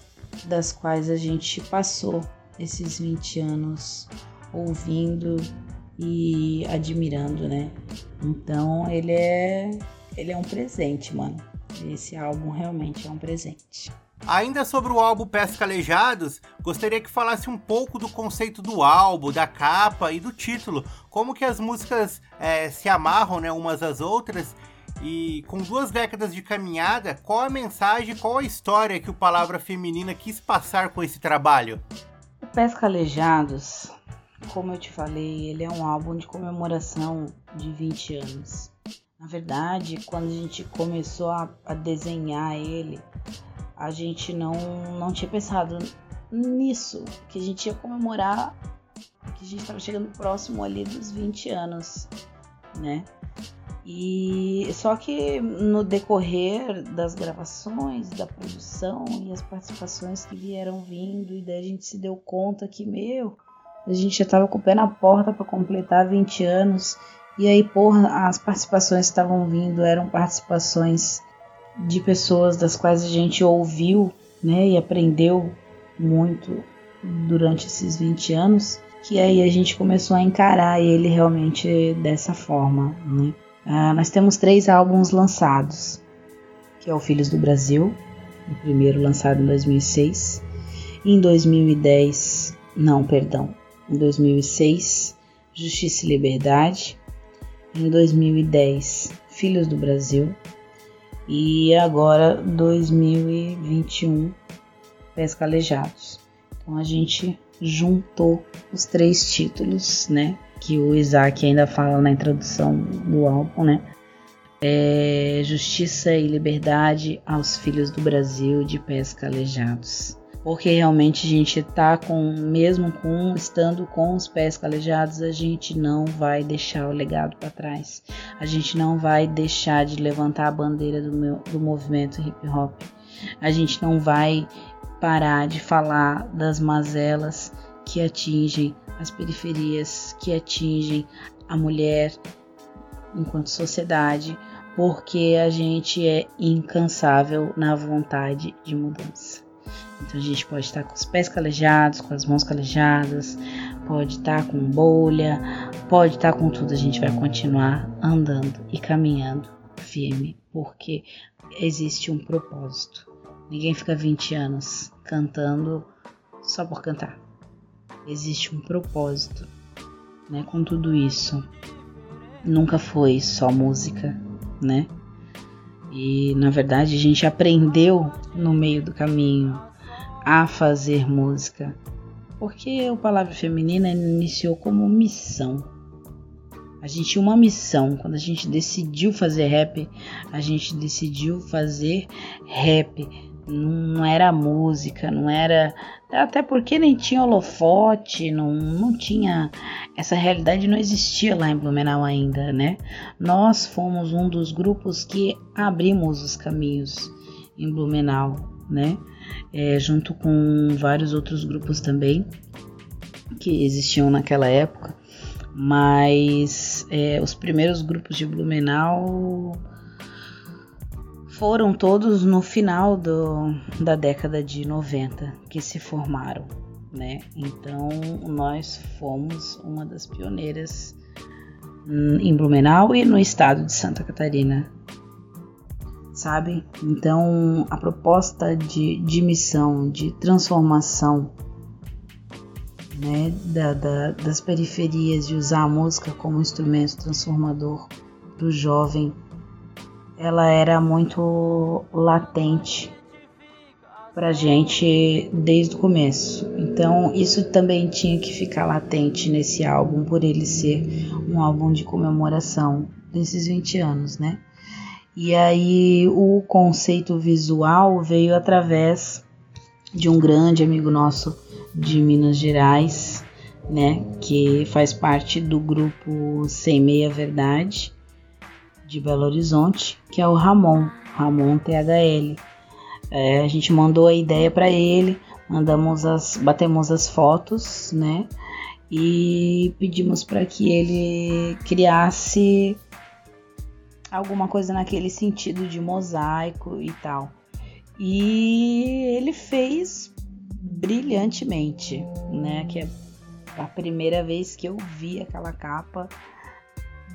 das quais a gente passou esses 20 anos ouvindo e admirando, né? Então ele é ele é um presente, mano. Esse álbum realmente é um presente. Ainda sobre o álbum Pés Calejados, gostaria que falasse um pouco do conceito do álbum, da capa e do título. Como que as músicas é, se amarram né, umas às outras e com duas décadas de caminhada, qual a mensagem, qual a história que o Palavra Feminina quis passar com esse trabalho? O Pés Calejados como eu te falei, ele é um álbum de comemoração de 20 anos. Na verdade, quando a gente começou a, a desenhar ele, a gente não, não tinha pensado nisso, que a gente ia comemorar, que a gente estava chegando próximo ali dos 20 anos, né? E só que no decorrer das gravações, da produção e as participações que vieram vindo, e daí a gente se deu conta que, meu, a gente já tava com o pé na porta para completar 20 anos. E aí, porra, as participações que estavam vindo eram participações de pessoas das quais a gente ouviu, né, e aprendeu muito durante esses 20 anos, que aí a gente começou a encarar ele realmente dessa forma, né? Ah, nós temos três álbuns lançados, que é o Filhos do Brasil, o primeiro lançado em 2006, em 2010, não, perdão, em 2006, Justiça e Liberdade, em 2010, Filhos do Brasil, e agora 2021, Pesca Alejados. Então a gente juntou os três títulos, né? que o Isaac ainda fala na introdução do álbum, né? É Justiça e Liberdade aos Filhos do Brasil de Pesca Alejados. Porque realmente a gente tá com, mesmo com estando com os pés calejados, a gente não vai deixar o legado para trás. A gente não vai deixar de levantar a bandeira do, meu, do movimento hip hop. A gente não vai parar de falar das mazelas que atingem as periferias que atingem a mulher enquanto sociedade, porque a gente é incansável na vontade de mudança. Então a gente pode estar com os pés calejados, com as mãos calejadas, pode estar com bolha, pode estar com tudo, a gente vai continuar andando e caminhando firme, porque existe um propósito. Ninguém fica 20 anos cantando só por cantar existe um propósito, né, com tudo isso. Nunca foi só música, né? E na verdade a gente aprendeu no meio do caminho a fazer música, porque o Palavra Feminina iniciou como missão. A gente tinha uma missão. Quando a gente decidiu fazer rap, a gente decidiu fazer rap não era música, não era. Até porque nem tinha holofote, não, não tinha. Essa realidade não existia lá em Blumenau ainda, né? Nós fomos um dos grupos que abrimos os caminhos em Blumenau, né? É, junto com vários outros grupos também que existiam naquela época, mas é, os primeiros grupos de Blumenau foram todos no final do, da década de 90 que se formaram, né? Então nós fomos uma das pioneiras em Blumenau e no estado de Santa Catarina, sabe? Então a proposta de, de missão, de transformação né, da, da, das periferias de usar a música como instrumento transformador para o jovem ela era muito latente pra gente desde o começo. Então, isso também tinha que ficar latente nesse álbum por ele ser um álbum de comemoração desses 20 anos, né? E aí o conceito visual veio através de um grande amigo nosso de Minas Gerais, né, que faz parte do grupo Sem Meia Verdade de Belo Horizonte, que é o Ramon, Ramon THL. É, a gente mandou a ideia para ele, mandamos as, batemos as fotos, né? E pedimos para que ele criasse alguma coisa naquele sentido de mosaico e tal. E ele fez brilhantemente, né? Que é a primeira vez que eu vi aquela capa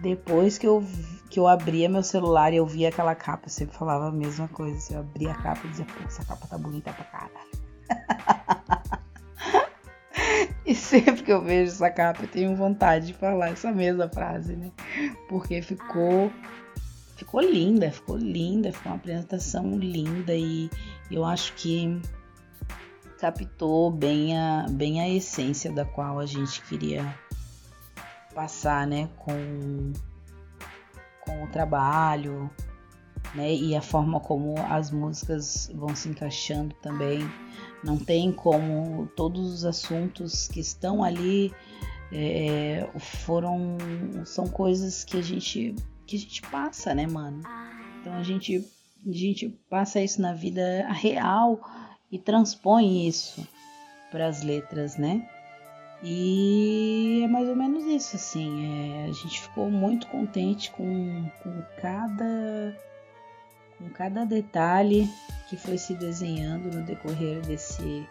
depois que eu, que eu abria meu celular e eu via aquela capa, eu sempre falava a mesma coisa. Eu abria a capa e dizia, pô, essa capa tá bonita pra caralho. e sempre que eu vejo essa capa, eu tenho vontade de falar essa mesma frase, né? Porque ficou. Ficou linda, ficou linda, ficou uma apresentação linda e eu acho que captou bem a, bem a essência da qual a gente queria passar, né, com, com o trabalho, né, e a forma como as músicas vão se encaixando também. Não tem como todos os assuntos que estão ali é, foram são coisas que a gente que a gente passa, né, mano? Então a gente a gente passa isso na vida real e transpõe isso para as letras, né? E é mais ou menos isso, assim. É, a gente ficou muito contente com, com cada com cada detalhe que foi se desenhando no decorrer desse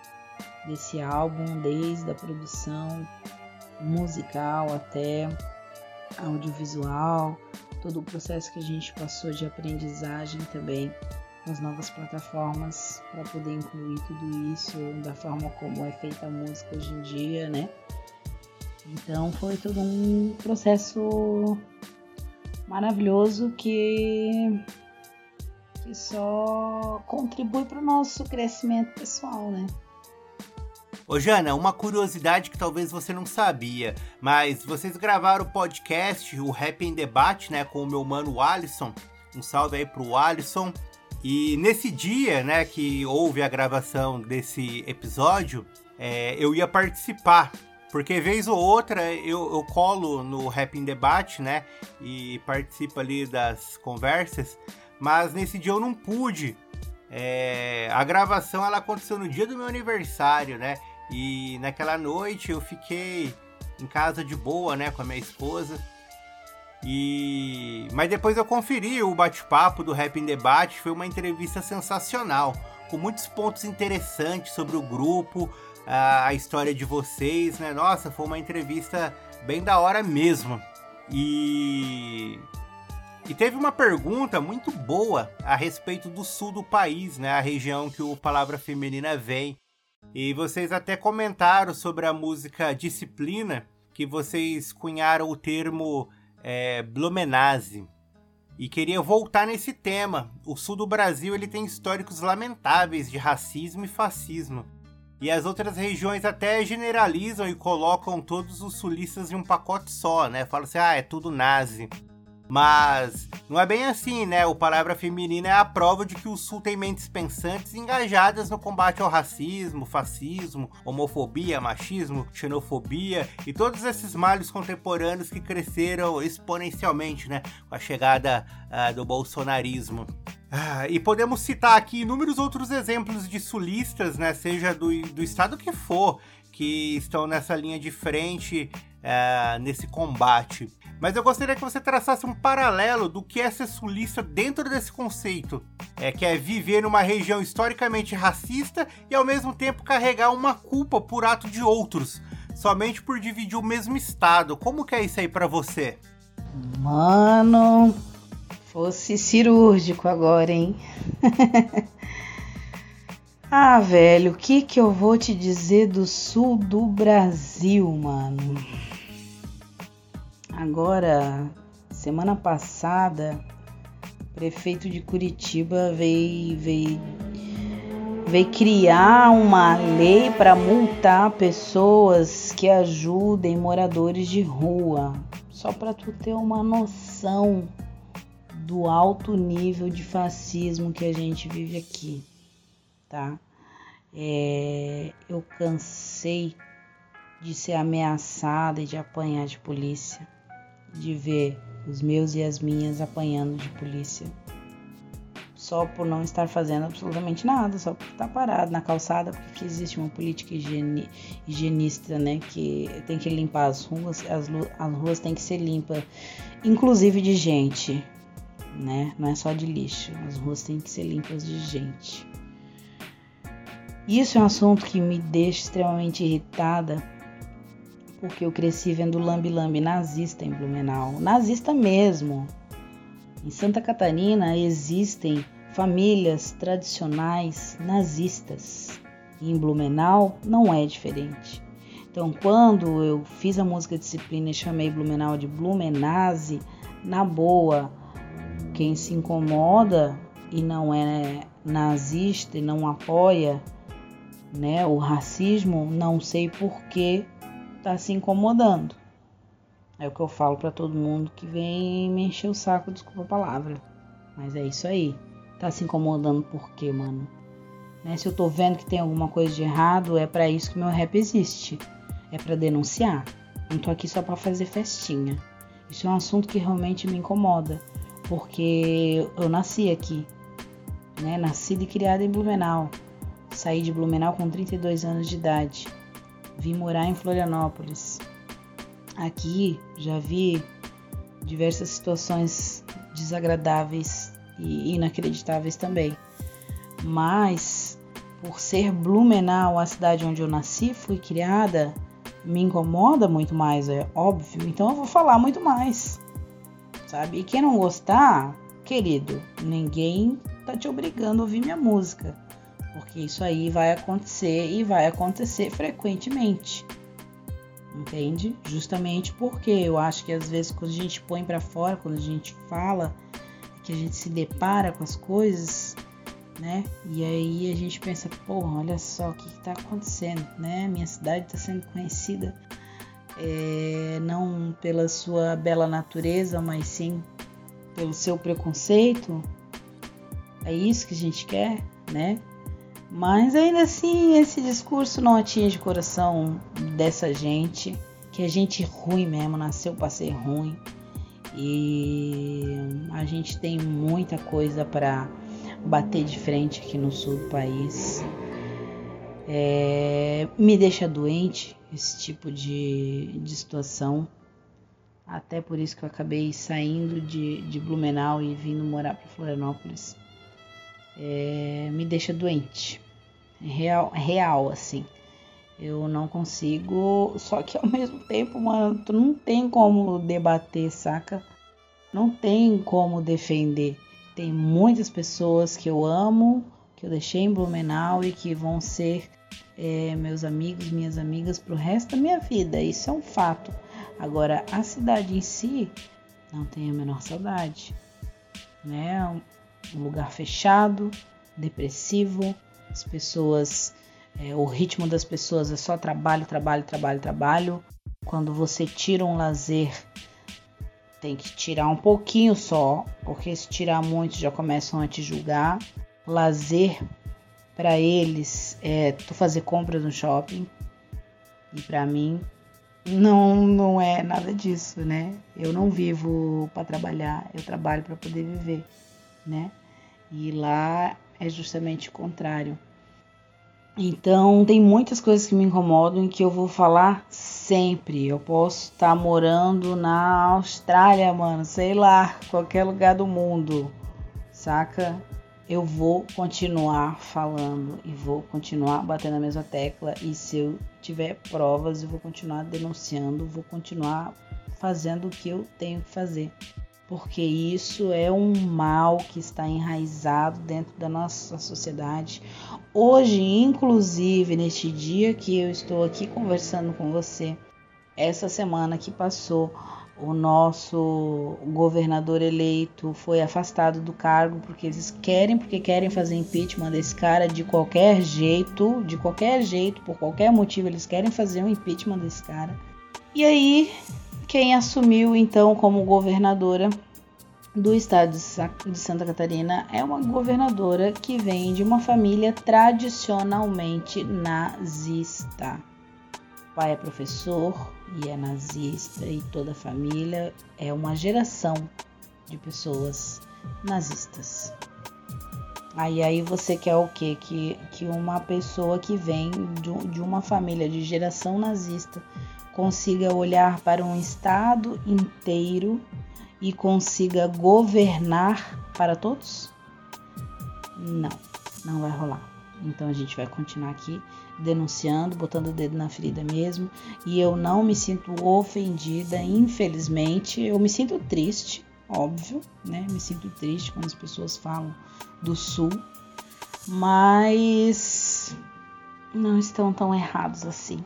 desse álbum, desde a produção musical até audiovisual, todo o processo que a gente passou de aprendizagem também nas novas plataformas para poder incluir tudo isso da forma como é feita a música hoje em dia, né? Então foi todo um processo maravilhoso que, que só contribui para o nosso crescimento pessoal, né? Ô Jana, uma curiosidade que talvez você não sabia, mas vocês gravaram o podcast, o Rap em Debate, né, com o meu mano Alisson. Um salve aí pro Alisson. E nesse dia, né, que houve a gravação desse episódio, é, eu ia participar. Porque vez ou outra eu, eu colo no Rap em Debate, né? E participo ali das conversas. Mas nesse dia eu não pude. É, a gravação ela aconteceu no dia do meu aniversário, né? E naquela noite eu fiquei em casa de boa, né, com a minha esposa. E mas depois eu conferi o bate-papo do Rap em Debate, foi uma entrevista sensacional, com muitos pontos interessantes sobre o grupo, a, a história de vocês, né? Nossa, foi uma entrevista bem da hora mesmo. E e teve uma pergunta muito boa a respeito do sul do país, né? A região que o Palavra Feminina vem. E vocês até comentaram sobre a música Disciplina, que vocês cunharam o termo é, Blumenase. E queria voltar nesse tema. O sul do Brasil ele tem históricos lamentáveis de racismo e fascismo. E as outras regiões até generalizam e colocam todos os sulistas em um pacote só, né? Falam assim, ah, é tudo nazi. Mas não é bem assim, né? O Palavra Feminina é a prova de que o Sul tem mentes pensantes engajadas no combate ao racismo, fascismo, homofobia, machismo, xenofobia e todos esses males contemporâneos que cresceram exponencialmente, né? Com a chegada uh, do bolsonarismo. Ah, e podemos citar aqui inúmeros outros exemplos de sulistas, né? Seja do, do estado que for, que estão nessa linha de frente, uh, nesse combate. Mas eu gostaria que você traçasse um paralelo do que é ser sulista dentro desse conceito. É que é viver numa região historicamente racista e ao mesmo tempo carregar uma culpa por ato de outros, somente por dividir o mesmo estado. Como que é isso aí para você? Mano, fosse cirúrgico agora, hein? ah, velho, o que que eu vou te dizer do sul do Brasil, mano? Agora, semana passada, o prefeito de Curitiba veio, veio, veio criar uma lei para multar pessoas que ajudem moradores de rua. Só para tu ter uma noção do alto nível de fascismo que a gente vive aqui, tá? É, eu cansei de ser ameaçada e de apanhar de polícia de ver os meus e as minhas apanhando de polícia. Só por não estar fazendo absolutamente nada, só por estar parado na calçada, porque existe uma política higienista, né? Que tem que limpar as ruas, as, as ruas têm que ser limpas, inclusive de gente, né? Não é só de lixo, as ruas têm que ser limpas de gente. Isso é um assunto que me deixa extremamente irritada, porque eu cresci vendo lambe-lambe nazista em Blumenau. Nazista mesmo. Em Santa Catarina existem famílias tradicionais nazistas. Em Blumenau não é diferente. Então, quando eu fiz a música Disciplina e chamei Blumenau de Blumenase, na boa, quem se incomoda e não é nazista e não apoia né, o racismo, não sei por que está se incomodando. É o que eu falo para todo mundo que vem me encher o saco, desculpa a palavra. Mas é isso aí. Tá se incomodando por quê, mano? Né? Se eu tô vendo que tem alguma coisa de errado, é para isso que meu rap existe. É para denunciar. Não tô aqui só para fazer festinha. Isso é um assunto que realmente me incomoda, porque eu nasci aqui, né? Nascida e criada em Blumenau. Saí de Blumenau com 32 anos de idade. Vim morar em Florianópolis. Aqui já vi diversas situações desagradáveis e inacreditáveis também. Mas por ser Blumenau a cidade onde eu nasci, fui criada, me incomoda muito mais, é óbvio. Então eu vou falar muito mais. Sabe? E quem não gostar, querido, ninguém tá te obrigando a ouvir minha música. Porque isso aí vai acontecer e vai acontecer frequentemente. Entende? Justamente porque eu acho que às vezes quando a gente põe para fora, quando a gente fala, que a gente se depara com as coisas, né? E aí a gente pensa, porra, olha só o que está acontecendo, né? Minha cidade está sendo conhecida é, não pela sua bela natureza, mas sim pelo seu preconceito. É isso que a gente quer, né? Mas ainda assim, esse discurso não atinge o coração dessa gente, que é gente ruim mesmo, nasceu para ser ruim. E a gente tem muita coisa para bater de frente aqui no sul do país. É, me deixa doente esse tipo de, de situação. Até por isso que eu acabei saindo de, de Blumenau e vindo morar para Florianópolis. É, me deixa doente. Real, real, assim. Eu não consigo. Só que ao mesmo tempo, mano, tu não tem como debater, saca? Não tem como defender. Tem muitas pessoas que eu amo, que eu deixei em Blumenau e que vão ser é, meus amigos, minhas amigas para o resto da minha vida. Isso é um fato. Agora, a cidade em si, não tenho a menor saudade. Né? Um lugar fechado, depressivo, as pessoas, é, o ritmo das pessoas é só trabalho, trabalho, trabalho, trabalho. Quando você tira um lazer tem que tirar um pouquinho só, porque se tirar muito já começam a te julgar. Lazer para eles é tu fazer compras no shopping. E para mim não não é nada disso, né? Eu não vivo para trabalhar, eu trabalho para poder viver, né? E lá é justamente o contrário. Então, tem muitas coisas que me incomodam e que eu vou falar sempre. Eu posso estar tá morando na Austrália, mano, sei lá, qualquer lugar do mundo, saca? Eu vou continuar falando e vou continuar batendo a mesma tecla. E se eu tiver provas, eu vou continuar denunciando, vou continuar fazendo o que eu tenho que fazer. Porque isso é um mal que está enraizado dentro da nossa sociedade. Hoje, inclusive, neste dia que eu estou aqui conversando com você, essa semana que passou, o nosso governador eleito foi afastado do cargo porque eles querem, porque querem fazer impeachment desse cara de qualquer jeito, de qualquer jeito, por qualquer motivo, eles querem fazer um impeachment desse cara. E aí, quem assumiu então como governadora do estado de Santa Catarina é uma governadora que vem de uma família tradicionalmente nazista. O pai é professor e é nazista, e toda a família é uma geração de pessoas nazistas. Aí, aí você quer o quê? Que, que uma pessoa que vem de, de uma família de geração nazista consiga olhar para um estado inteiro e consiga governar para todos? Não, não vai rolar. Então a gente vai continuar aqui denunciando, botando o dedo na ferida mesmo. E eu não me sinto ofendida, infelizmente. Eu me sinto triste, óbvio, né? Me sinto triste quando as pessoas falam do Sul, mas não estão tão errados assim,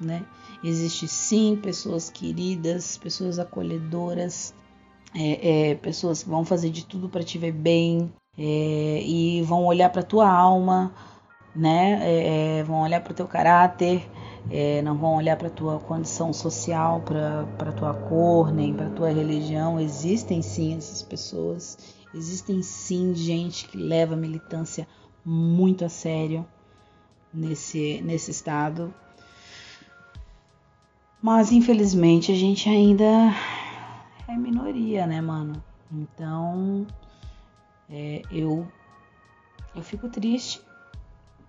né? Existe sim pessoas queridas, pessoas acolhedoras, é, é, pessoas que vão fazer de tudo para te ver bem é, e vão olhar para tua alma, né? É, é, vão olhar para o teu caráter, é, não vão olhar para tua condição social, para tua cor, nem para tua religião. Existem sim essas pessoas, existem sim gente que leva a militância muito a sério nesse, nesse estado. Mas infelizmente a gente ainda é minoria, né, mano? Então é, eu eu fico triste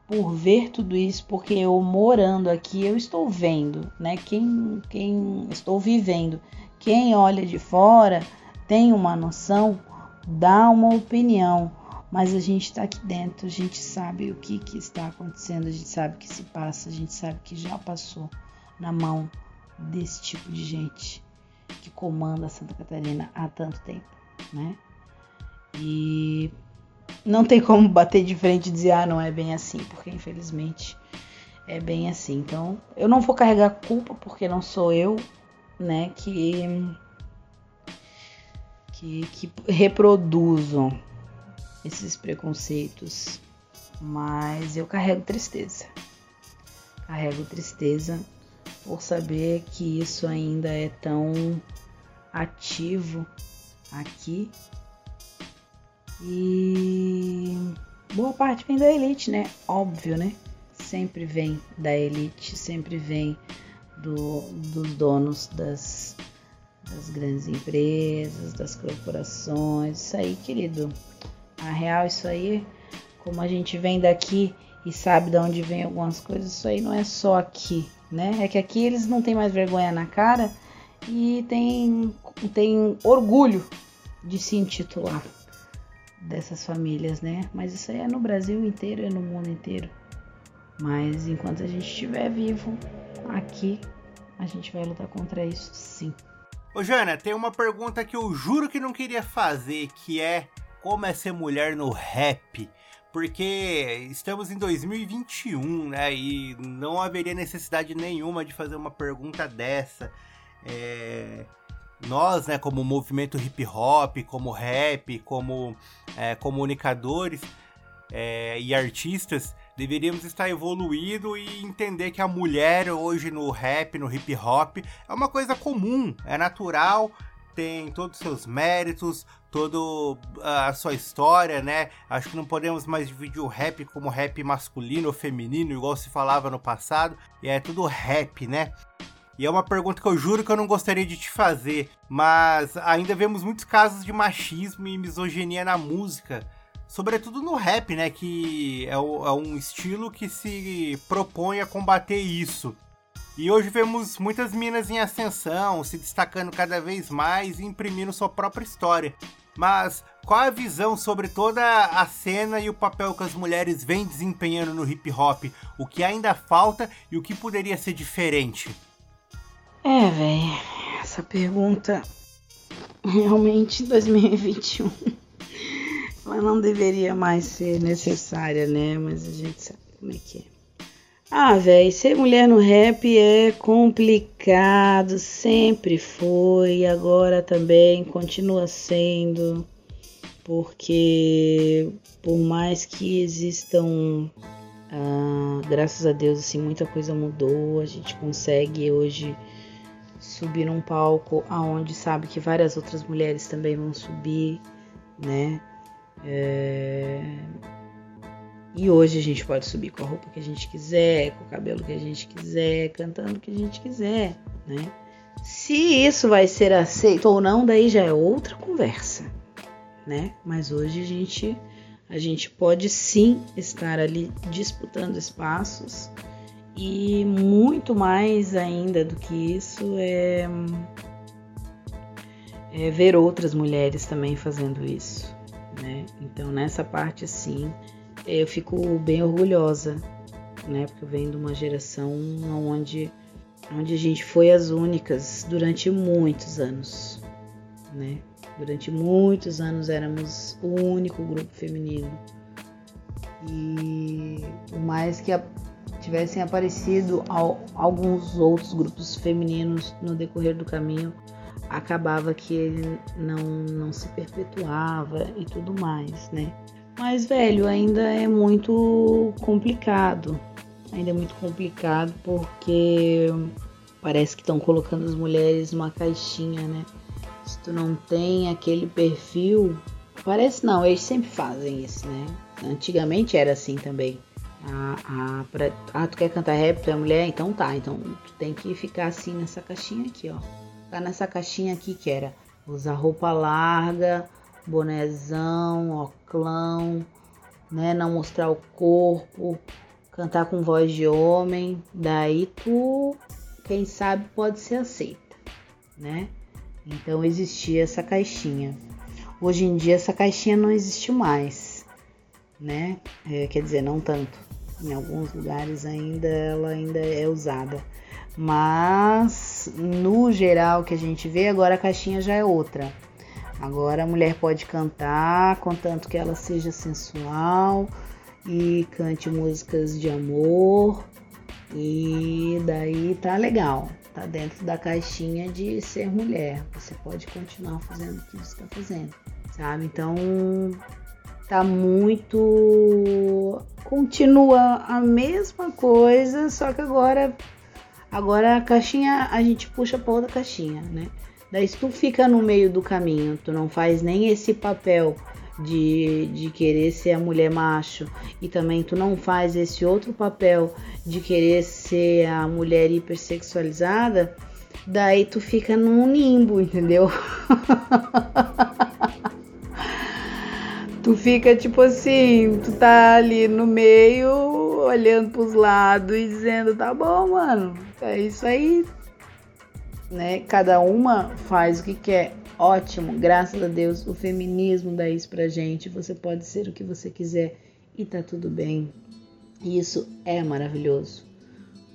por ver tudo isso, porque eu morando aqui, eu estou vendo, né? Quem, quem estou vivendo, quem olha de fora tem uma noção, dá uma opinião, mas a gente está aqui dentro, a gente sabe o que, que está acontecendo, a gente sabe o que se passa, a gente sabe que já passou na mão desse tipo de gente que comanda Santa Catarina há tanto tempo, né? E não tem como bater de frente e dizer, ah, não é bem assim, porque infelizmente é bem assim. Então, eu não vou carregar culpa porque não sou eu, né, que que, que reproduzo esses preconceitos, mas eu carrego tristeza. Carrego tristeza por saber que isso ainda é tão ativo aqui e boa parte vem da elite, né? Óbvio, né? Sempre vem da elite, sempre vem do, dos donos das, das grandes empresas, das corporações. Isso aí, querido. A real, isso aí, como a gente vem daqui e sabe de onde vem algumas coisas, isso aí não é só aqui, né? É que aqui eles não têm mais vergonha na cara e tem, tem orgulho de se intitular dessas famílias, né? Mas isso aí é no Brasil inteiro, é no mundo inteiro. Mas enquanto a gente estiver vivo aqui, a gente vai lutar contra isso, sim. Ô Jana, tem uma pergunta que eu juro que não queria fazer, que é como é ser mulher no rap? Porque estamos em 2021, né? E não haveria necessidade nenhuma de fazer uma pergunta dessa. É nós, né, como movimento hip hop, como rap, como é, comunicadores é, e artistas, deveríamos estar evoluindo e entender que a mulher hoje no rap, no hip hop, é uma coisa comum, é natural, tem todos os seus méritos, toda a sua história, né? Acho que não podemos mais dividir o rap como rap masculino ou feminino, igual se falava no passado, e é tudo rap, né? E é uma pergunta que eu juro que eu não gostaria de te fazer, mas ainda vemos muitos casos de machismo e misoginia na música, sobretudo no rap, né? Que é, o, é um estilo que se propõe a combater isso. E hoje vemos muitas minas em ascensão, se destacando cada vez mais e imprimindo sua própria história. Mas qual a visão sobre toda a cena e o papel que as mulheres vêm desempenhando no hip hop? O que ainda falta e o que poderia ser diferente? É, velho, essa pergunta realmente em 2021 ela não deveria mais ser necessária, né? Mas a gente sabe como é que é. Ah, velho, ser mulher no rap é complicado, sempre foi, agora também continua sendo, porque por mais que existam, ah, graças a Deus, assim, muita coisa mudou, a gente consegue hoje subir num palco aonde sabe que várias outras mulheres também vão subir, né? É... E hoje a gente pode subir com a roupa que a gente quiser, com o cabelo que a gente quiser, cantando o que a gente quiser, né? Se isso vai ser aceito ou não, daí já é outra conversa, né? Mas hoje a gente a gente pode sim estar ali disputando espaços e muito mais ainda do que isso é, é ver outras mulheres também fazendo isso, né? Então nessa parte assim eu fico bem orgulhosa, né? Porque eu venho de uma geração onde, onde a gente foi as únicas durante muitos anos, né? Durante muitos anos éramos o único grupo feminino. E por mais que tivessem aparecido alguns outros grupos femininos no decorrer do caminho, acabava que ele não, não se perpetuava e tudo mais, né? Mas, velho, ainda é muito complicado, ainda é muito complicado porque parece que estão colocando as mulheres numa caixinha, né? Se tu não tem aquele perfil, parece não, eles sempre fazem isso, né? Antigamente era assim também. Ah, ah, pra, ah, tu quer cantar rap, tu é mulher? Então tá, então tu tem que ficar assim nessa caixinha aqui, ó. Tá nessa caixinha aqui que era usar roupa larga, bonezão, oclão, né? Não mostrar o corpo, cantar com voz de homem. Daí tu, quem sabe, pode ser aceita, né? Então existia essa caixinha. Hoje em dia essa caixinha não existe mais, né? É, quer dizer, não tanto. Em alguns lugares ainda ela ainda é usada. Mas no geral que a gente vê, agora a caixinha já é outra. Agora a mulher pode cantar, contanto que ela seja sensual e cante músicas de amor. E daí tá legal, tá dentro da caixinha de ser mulher. Você pode continuar fazendo o que você está fazendo, sabe? Então tá muito continua a mesma coisa, só que agora agora a caixinha a gente puxa para outra caixinha, né? Daí se tu fica no meio do caminho, tu não faz nem esse papel de, de querer ser a mulher macho e também tu não faz esse outro papel de querer ser a mulher hipersexualizada, daí tu fica num limbo, entendeu? tu fica tipo assim, tu tá ali no meio, olhando pros lados e dizendo, tá bom, mano, é isso aí. Né? Cada uma faz o que quer. Ótimo, graças a Deus, o feminismo dá isso pra gente. Você pode ser o que você quiser e tá tudo bem. E isso é maravilhoso,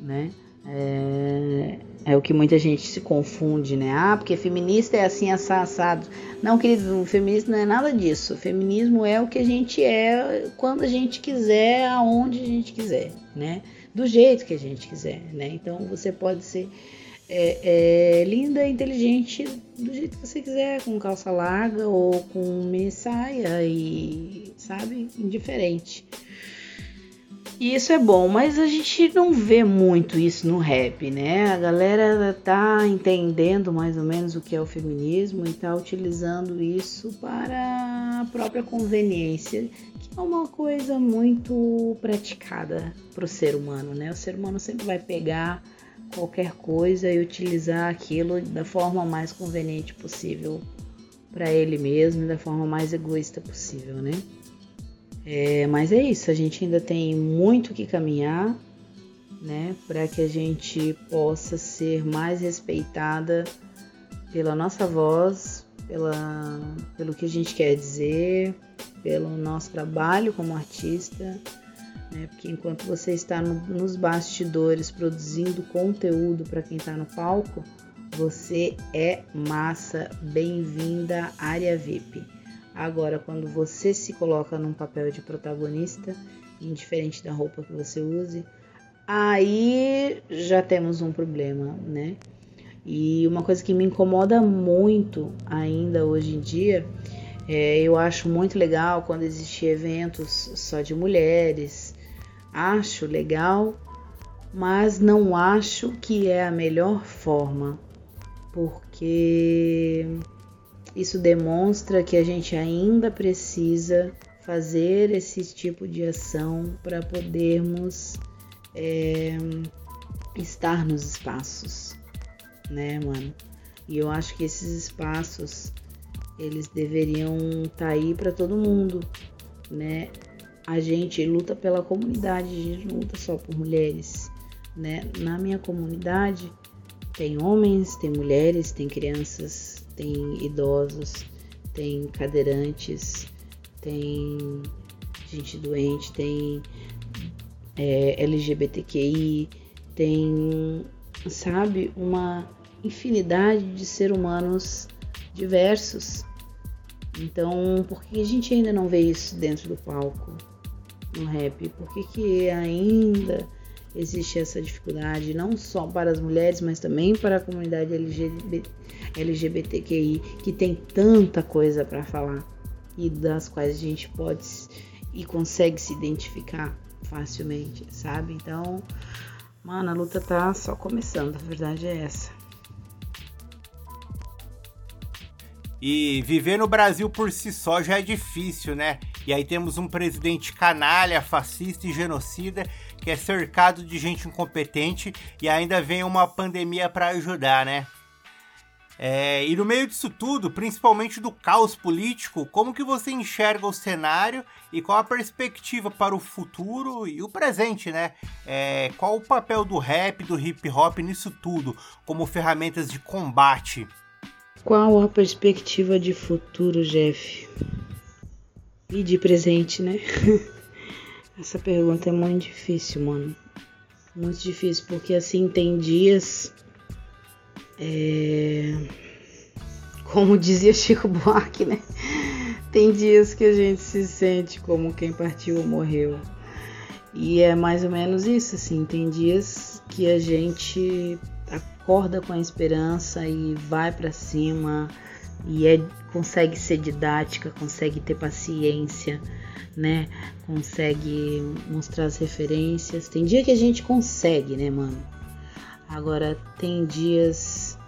né? É, é, o que muita gente se confunde, né? Ah, porque feminista é assim, assado. Não, querido, o feminismo não é nada disso. O feminismo é o que a gente é quando a gente quiser, aonde a gente quiser, né? Do jeito que a gente quiser, né? Então você pode ser é, é, linda, inteligente, do jeito que você quiser, com calça larga ou com mini saia e, sabe, indiferente. E isso é bom, mas a gente não vê muito isso no rap, né? A galera tá entendendo mais ou menos o que é o feminismo e tá utilizando isso para a própria conveniência, que é uma coisa muito praticada para o ser humano, né? O ser humano sempre vai pegar qualquer coisa e utilizar aquilo da forma mais conveniente possível para ele mesmo da forma mais egoísta possível, né? É, mas é isso, a gente ainda tem muito que caminhar, né, para que a gente possa ser mais respeitada pela nossa voz, pela, pelo que a gente quer dizer, pelo nosso trabalho como artista, né, porque enquanto você está no, nos bastidores produzindo conteúdo para quem está no palco, você é massa, bem-vinda área VIP. Agora, quando você se coloca num papel de protagonista, indiferente da roupa que você use, aí já temos um problema, né? E uma coisa que me incomoda muito ainda hoje em dia, é, eu acho muito legal quando existem eventos só de mulheres, acho legal, mas não acho que é a melhor forma, porque isso demonstra que a gente ainda precisa fazer esse tipo de ação para podermos é, estar nos espaços, né, mano? E eu acho que esses espaços eles deveriam estar tá aí para todo mundo, né? A gente luta pela comunidade, a gente não luta só por mulheres, né? Na minha comunidade tem homens, tem mulheres, tem crianças, tem idosos, tem cadeirantes, tem gente doente, tem é, LGBTQI, tem, sabe, uma infinidade de seres humanos diversos. Então, por que a gente ainda não vê isso dentro do palco no rap? Por que, que ainda existe essa dificuldade, não só para as mulheres, mas também para a comunidade LGBT, LGBTQI, que tem tanta coisa para falar e das quais a gente pode e consegue se identificar, facilmente, sabe? Então, mano, a luta tá só começando, a verdade é essa. E viver no Brasil por si só já é difícil, né? E aí temos um presidente canalha, fascista e genocida que é cercado de gente incompetente e ainda vem uma pandemia para ajudar, né? É, e no meio disso tudo, principalmente do caos político, como que você enxerga o cenário e qual a perspectiva para o futuro e o presente, né? É, qual o papel do rap, do hip hop nisso tudo, como ferramentas de combate? Qual a perspectiva de futuro, Jeff? E de presente, né? Essa pergunta é muito difícil, mano. Muito difícil, porque assim tem dias. É... Como dizia Chico Buarque, né? Tem dias que a gente se sente como quem partiu ou morreu. E é mais ou menos isso, assim. Tem dias que a gente acorda com a esperança e vai para cima e é, consegue ser didática, consegue ter paciência, né? Consegue mostrar as referências. Tem dia que a gente consegue, né, mano? Agora tem dias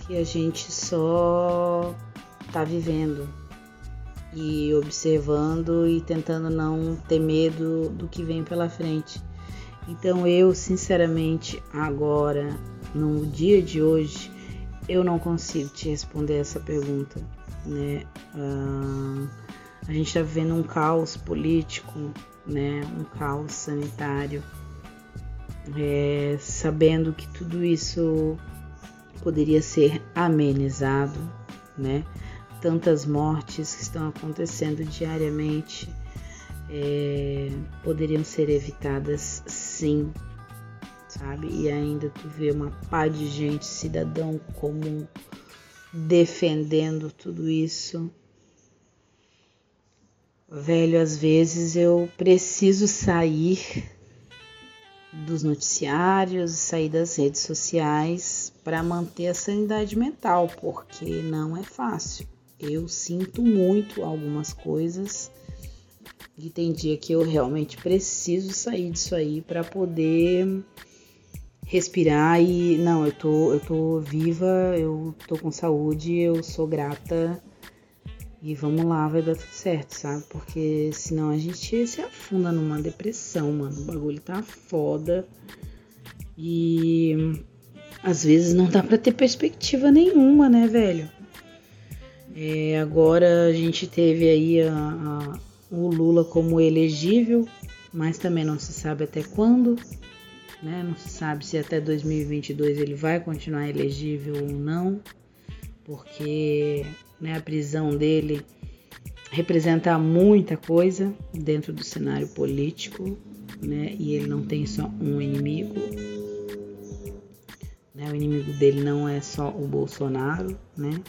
que a gente só tá vivendo e observando e tentando não ter medo do que vem pela frente. Então eu, sinceramente, agora no dia de hoje, eu não consigo te responder essa pergunta, né? Uh, a gente está vivendo um caos político, né? Um caos sanitário, é, sabendo que tudo isso poderia ser amenizado, né? Tantas mortes que estão acontecendo diariamente é, poderiam ser evitadas, sim, sabe? E ainda tu vê uma pá de gente, cidadão comum, defendendo tudo isso. Velho, às vezes eu preciso sair dos noticiários, sair das redes sociais para manter a sanidade mental, porque não é fácil. Eu sinto muito algumas coisas e tem dia que eu realmente preciso sair disso aí para poder respirar e não, eu tô, eu tô viva, eu tô com saúde, eu sou grata e vamos lá, vai dar tudo certo, sabe? Porque senão a gente se afunda numa depressão, mano. O bagulho tá foda. E às vezes não dá para ter perspectiva nenhuma, né, velho? É, agora a gente teve aí a, a, o Lula como elegível, mas também não se sabe até quando. Né? Não se sabe se até 2022 ele vai continuar elegível ou não, porque né, a prisão dele representa muita coisa dentro do cenário político, né? E ele não tem só um inimigo. Né? O inimigo dele não é só o Bolsonaro, né?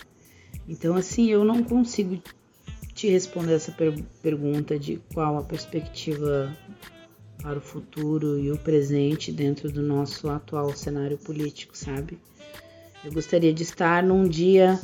Então assim, eu não consigo te responder essa per pergunta de qual a perspectiva para o futuro e o presente dentro do nosso atual cenário político, sabe? Eu gostaria de estar num dia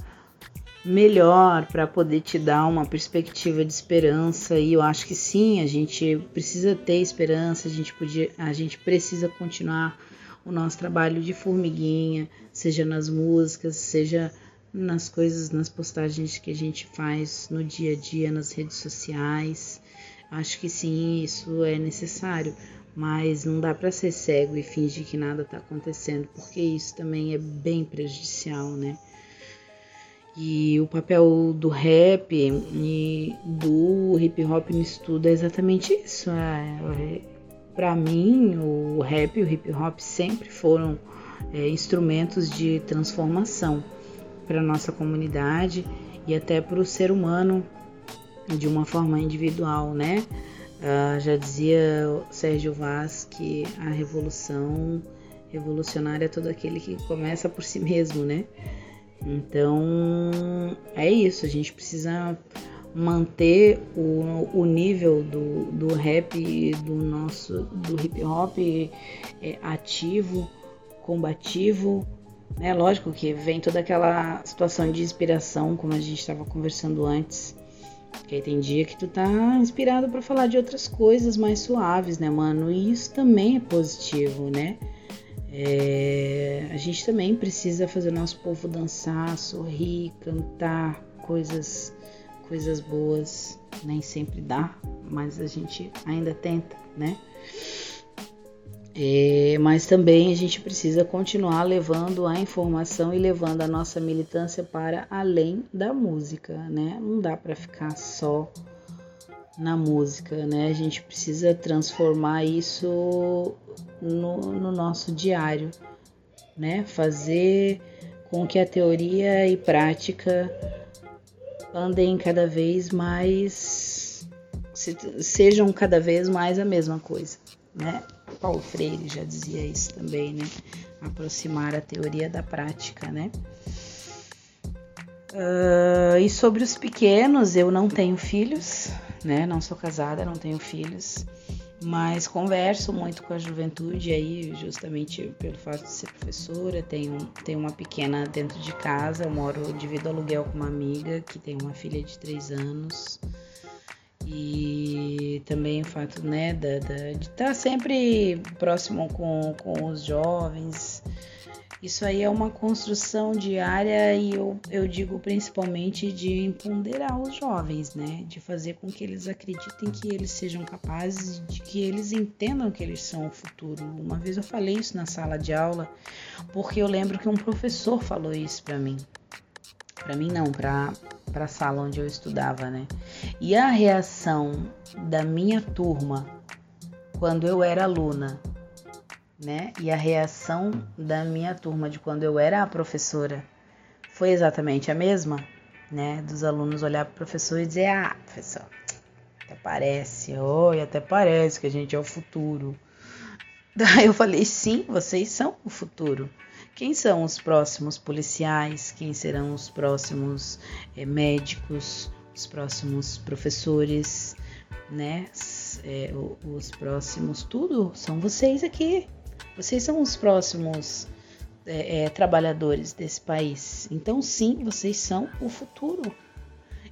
melhor para poder te dar uma perspectiva de esperança e eu acho que sim, a gente precisa ter esperança, a gente podia, a gente precisa continuar o nosso trabalho de formiguinha, seja nas músicas, seja nas coisas, nas postagens que a gente faz no dia a dia nas redes sociais. Acho que sim, isso é necessário, mas não dá para ser cego e fingir que nada está acontecendo, porque isso também é bem prejudicial, né? E o papel do rap e do hip hop no estudo é exatamente isso. É, é, para mim, o rap e o hip hop sempre foram é, instrumentos de transformação para nossa comunidade e até para o ser humano de uma forma individual, né? Uh, já dizia Sérgio Vaz que a revolução revolucionária é todo aquele que começa por si mesmo, né? Então é isso, a gente precisa manter o, o nível do, do rap do nosso do hip hop é, ativo, combativo, né? Lógico que vem toda aquela situação de inspiração, como a gente estava conversando antes, Porque tem dia que tu tá inspirado para falar de outras coisas mais suaves, né, mano? E isso também é positivo, né? É, a gente também precisa fazer o nosso povo dançar, sorrir, cantar coisas, coisas boas. Nem sempre dá, mas a gente ainda tenta, né? É, mas também a gente precisa continuar levando a informação e levando a nossa militância para além da música, né? Não dá para ficar só na música, né? A gente precisa transformar isso no, no nosso diário, né? Fazer com que a teoria e prática andem cada vez mais sejam cada vez mais a mesma coisa, né? Paulo Freire já dizia isso também, né? Aproximar a teoria da prática, né? Uh, e sobre os pequenos, eu não tenho filhos, né? Não sou casada, não tenho filhos, mas converso muito com a juventude aí, justamente pelo fato de ser professora. Tenho, tenho uma pequena dentro de casa, eu moro, divido aluguel com uma amiga que tem uma filha de três anos. E também o fato né, da, da de estar tá sempre próximo com, com os jovens, isso aí é uma construção diária e eu, eu digo principalmente de empoderar os jovens, né? De fazer com que eles acreditem que eles sejam capazes, de que eles entendam que eles são o futuro. Uma vez eu falei isso na sala de aula, porque eu lembro que um professor falou isso para mim. Para mim não, para para a sala onde eu estudava, né? E a reação da minha turma quando eu era aluna né? E a reação da minha turma de quando eu era a professora foi exatamente a mesma, né? Dos alunos olhar para o professor e dizer: Ah, professor, até parece, oi, até parece que a gente é o futuro. Daí eu falei: Sim, vocês são o futuro. Quem são os próximos policiais? Quem serão os próximos é, médicos? Os próximos professores? Né? É, os próximos, tudo são vocês aqui. Vocês são os próximos é, trabalhadores desse país. Então, sim, vocês são o futuro.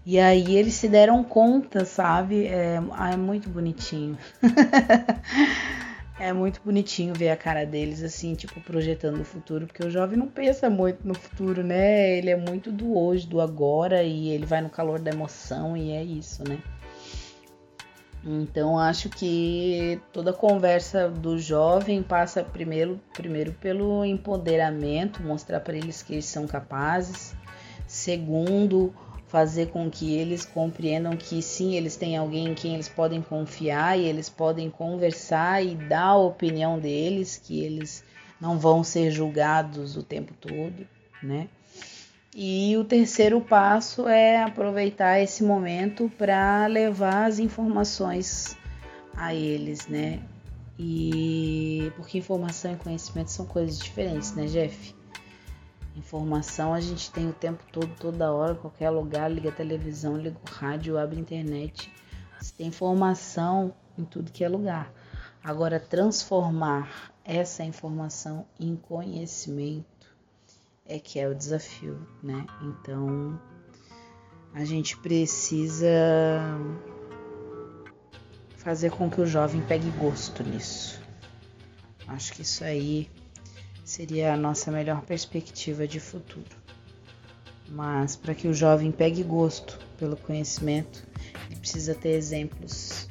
E aí eles se deram conta, sabe? É, é muito bonitinho. é muito bonitinho ver a cara deles assim, tipo, projetando o futuro, porque o jovem não pensa muito no futuro, né? Ele é muito do hoje, do agora, e ele vai no calor da emoção, e é isso, né? Então acho que toda conversa do jovem passa primeiro, primeiro pelo empoderamento, mostrar para eles que eles são capazes. Segundo, fazer com que eles compreendam que sim, eles têm alguém em quem eles podem confiar e eles podem conversar e dar a opinião deles, que eles não vão ser julgados o tempo todo, né? E o terceiro passo é aproveitar esse momento para levar as informações a eles, né? E porque informação e conhecimento são coisas diferentes, né, Jeff? Informação a gente tem o tempo todo, toda hora, qualquer lugar, liga televisão, liga o rádio, abre internet. Você tem informação em tudo que é lugar. Agora, transformar essa informação em conhecimento é que é o desafio, né? Então a gente precisa fazer com que o jovem pegue gosto nisso. Acho que isso aí seria a nossa melhor perspectiva de futuro. Mas para que o jovem pegue gosto pelo conhecimento, ele precisa ter exemplos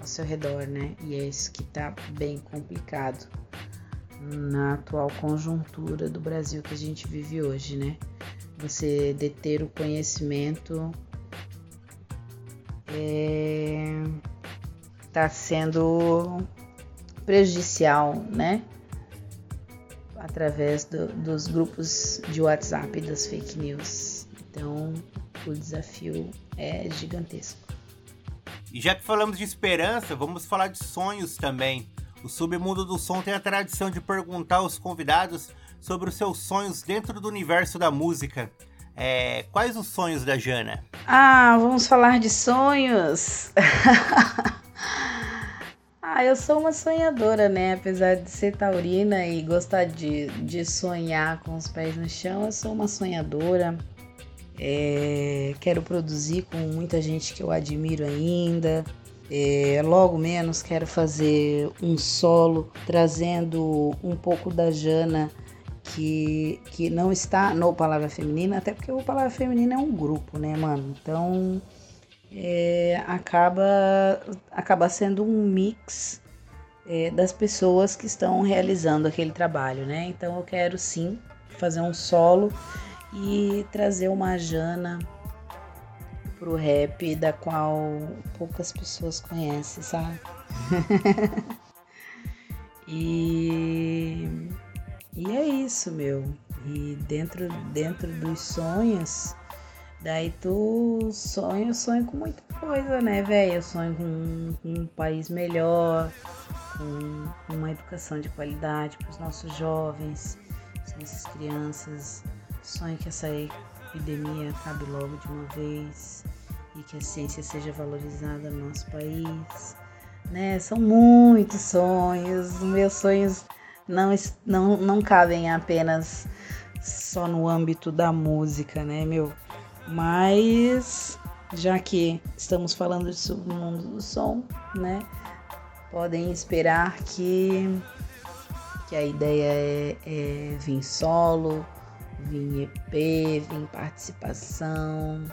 ao seu redor, né? E é isso que tá bem complicado na atual conjuntura do Brasil que a gente vive hoje, né? Você deter o conhecimento está é, sendo prejudicial, né? Através do, dos grupos de WhatsApp e das fake news. Então, o desafio é gigantesco. E já que falamos de esperança, vamos falar de sonhos também. O Submundo do Som tem a tradição de perguntar aos convidados sobre os seus sonhos dentro do universo da música. É, quais os sonhos da Jana? Ah, vamos falar de sonhos. ah, eu sou uma sonhadora, né? Apesar de ser taurina e gostar de, de sonhar com os pés no chão, eu sou uma sonhadora. É, quero produzir com muita gente que eu admiro ainda. É, logo menos quero fazer um solo trazendo um pouco da Jana que, que não está no Palavra Feminina, até porque o Palavra Feminina é um grupo, né, mano? Então é, acaba, acaba sendo um mix é, das pessoas que estão realizando aquele trabalho, né? Então eu quero sim fazer um solo e trazer uma Jana pro rap da qual poucas pessoas conhecem, sabe? e, e é isso, meu. E dentro, dentro dos sonhos, daí tu sonha, sonho com muita coisa, né, velho? Eu sonho com, um país melhor, com uma educação de qualidade para os nossos jovens, essas crianças. Sonho que essa epidemia acabe logo de uma vez e que a ciência seja valorizada no nosso país. Né? São muitos sonhos, meus sonhos não, não, não cabem apenas só no âmbito da música, né, meu? Mas já que estamos falando sobre o mundo do som, né? Podem esperar que, que a ideia é, é vir solo, vir EP, vir participação.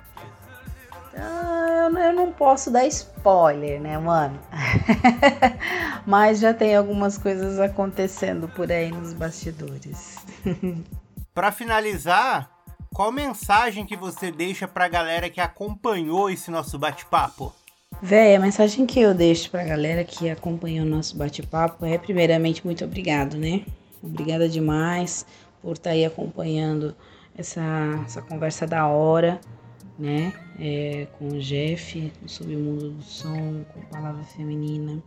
Então, eu não posso dar spoiler, né, mano? Mas já tem algumas coisas acontecendo por aí nos bastidores. Para finalizar, qual mensagem que você deixa para a galera que acompanhou esse nosso bate-papo? Véi, a mensagem que eu deixo pra galera que acompanhou o nosso bate-papo é primeiramente muito obrigado, né? Obrigada demais por estar tá aí acompanhando essa, essa conversa da hora, né? É, com o Jeff, no Submundo do Som, com Palavra Feminina.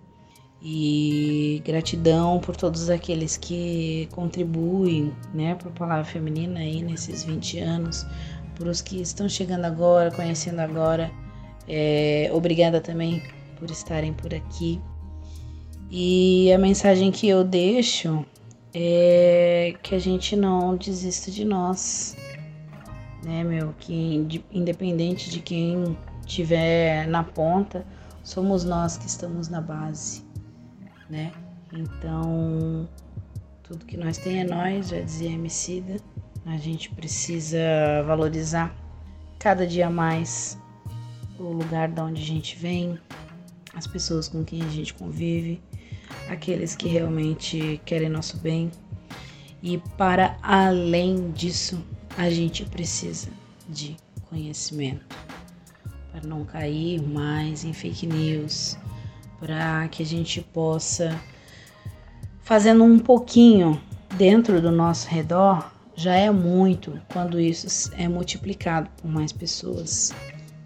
E gratidão por todos aqueles que contribuem, né, para Palavra Feminina aí nesses 20 anos, por os que estão chegando agora, conhecendo agora. É, obrigada também por estarem por aqui. E a mensagem que eu deixo é que a gente não desista de nós, né, meu? Que independente de quem tiver na ponta, somos nós que estamos na base, né? Então, tudo que nós tem é nós, já dizia Emicida. A gente precisa valorizar cada dia mais o lugar de onde a gente vem, as pessoas com quem a gente convive aqueles que realmente querem nosso bem. E para além disso, a gente precisa de conhecimento para não cair mais em fake news, para que a gente possa fazendo um pouquinho dentro do nosso redor já é muito quando isso é multiplicado por mais pessoas,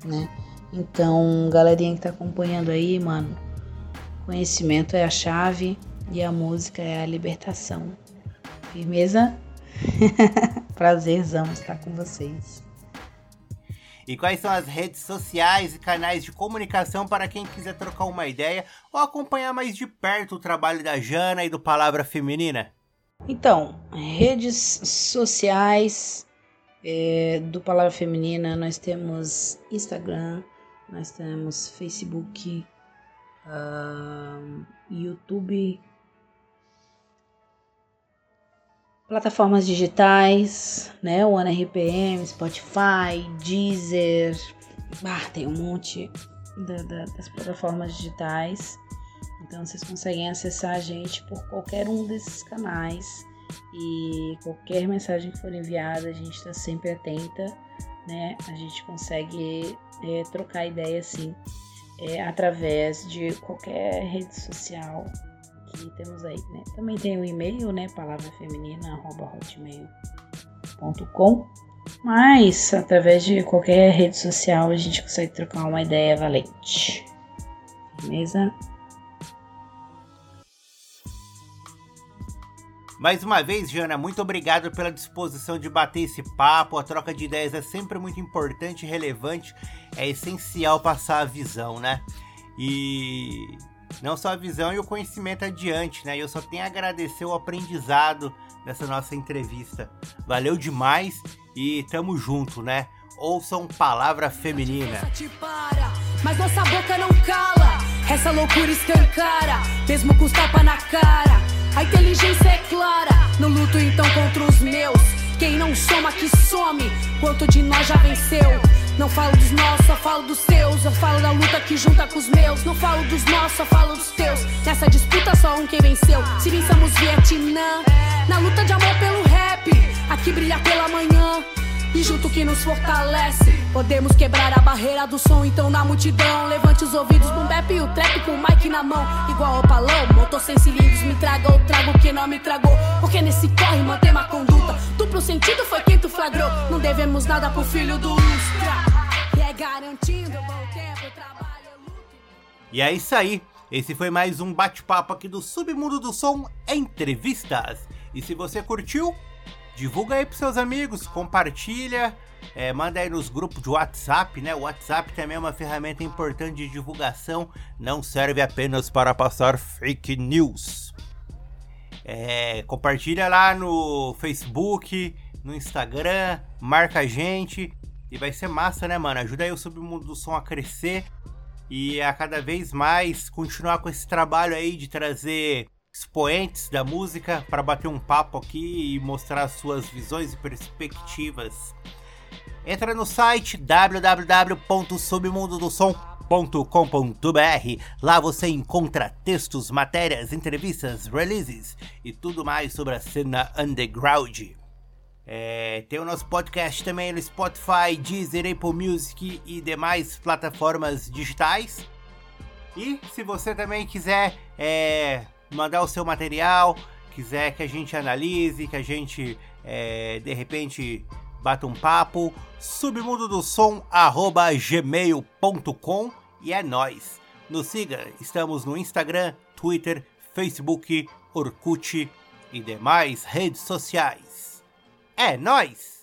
né? Então, galerinha que tá acompanhando aí, mano, Conhecimento é a chave e a música é a libertação. Firmeza? Prazerzão estar com vocês. E quais são as redes sociais e canais de comunicação para quem quiser trocar uma ideia ou acompanhar mais de perto o trabalho da Jana e do Palavra Feminina? Então, redes sociais é, do Palavra Feminina, nós temos Instagram, nós temos Facebook, uh, YouTube, plataformas digitais, né? O RPM, Spotify, Deezer, bah, tem um monte da, da, das plataformas digitais. Então vocês conseguem acessar a gente por qualquer um desses canais e qualquer mensagem que for enviada, a gente está sempre atenta, né? A gente consegue é, trocar ideia assim é, através de qualquer rede social que temos aí, né? Também tem o e-mail, né? palavrafeminina@hotmail.com. Mas através de qualquer rede social a gente consegue trocar uma ideia valente. Beleza? Mais uma vez, Jana, muito obrigado pela disposição de bater esse papo. A troca de ideias é sempre muito importante e relevante. É essencial passar a visão, né? E não só a visão e o conhecimento adiante, né? Eu só tenho a agradecer o aprendizado dessa nossa entrevista. Valeu demais e tamo junto, né? ouçam Palavra Feminina. Mas nossa boca não cala, essa loucura escancara, mesmo com os tapa na cara. A inteligência é clara, não luto então contra os meus. Quem não soma que some, quanto de nós já venceu. Não falo dos nossos, só falo dos teus. Eu falo da luta que junta com os meus. Não falo dos nossos, só falo dos teus. Nessa disputa só um quem venceu. Se vencemos Vietnã, na luta de amor pelo rap, aqui brilha pela manhã. E junto que nos fortalece, podemos quebrar a barreira do som. Então na multidão, levante os ouvidos, boom bap e o trap com o mic na mão. Igual ao palão, motor sem cilindros, me traga ou trago que não me tragou. Porque nesse corre mantém uma conduta. Duplo sentido foi quem tu flagrou. Não devemos nada pro filho do Lustra. É garantindo bom tempo, trabalho, luto. E é isso aí. Esse foi mais um bate-papo aqui do Submundo do Som Entrevistas. E se você curtiu, divulga aí pros seus amigos, compartilha, é, manda aí nos grupos de WhatsApp, né? O WhatsApp também é uma ferramenta importante de divulgação, não serve apenas para passar fake news. É, compartilha lá no Facebook, no Instagram, marca a gente e vai ser massa, né, mano? Ajuda aí o Submundo do Som a crescer e a cada vez mais continuar com esse trabalho aí de trazer expoentes da música para bater um papo aqui e mostrar suas visões e perspectivas. Entra no site www.submundodosom.com.br. Lá você encontra textos, matérias, entrevistas, releases e tudo mais sobre a cena underground. É, tem o nosso podcast também no Spotify, Deezer, Apple Music e demais plataformas digitais. E se você também quiser é, mandar o seu material, quiser que a gente analise, que a gente é, de repente bata um papo, submundo do e é nós. Nos siga, estamos no Instagram, Twitter, Facebook, Orkut e demais redes sociais. É nós.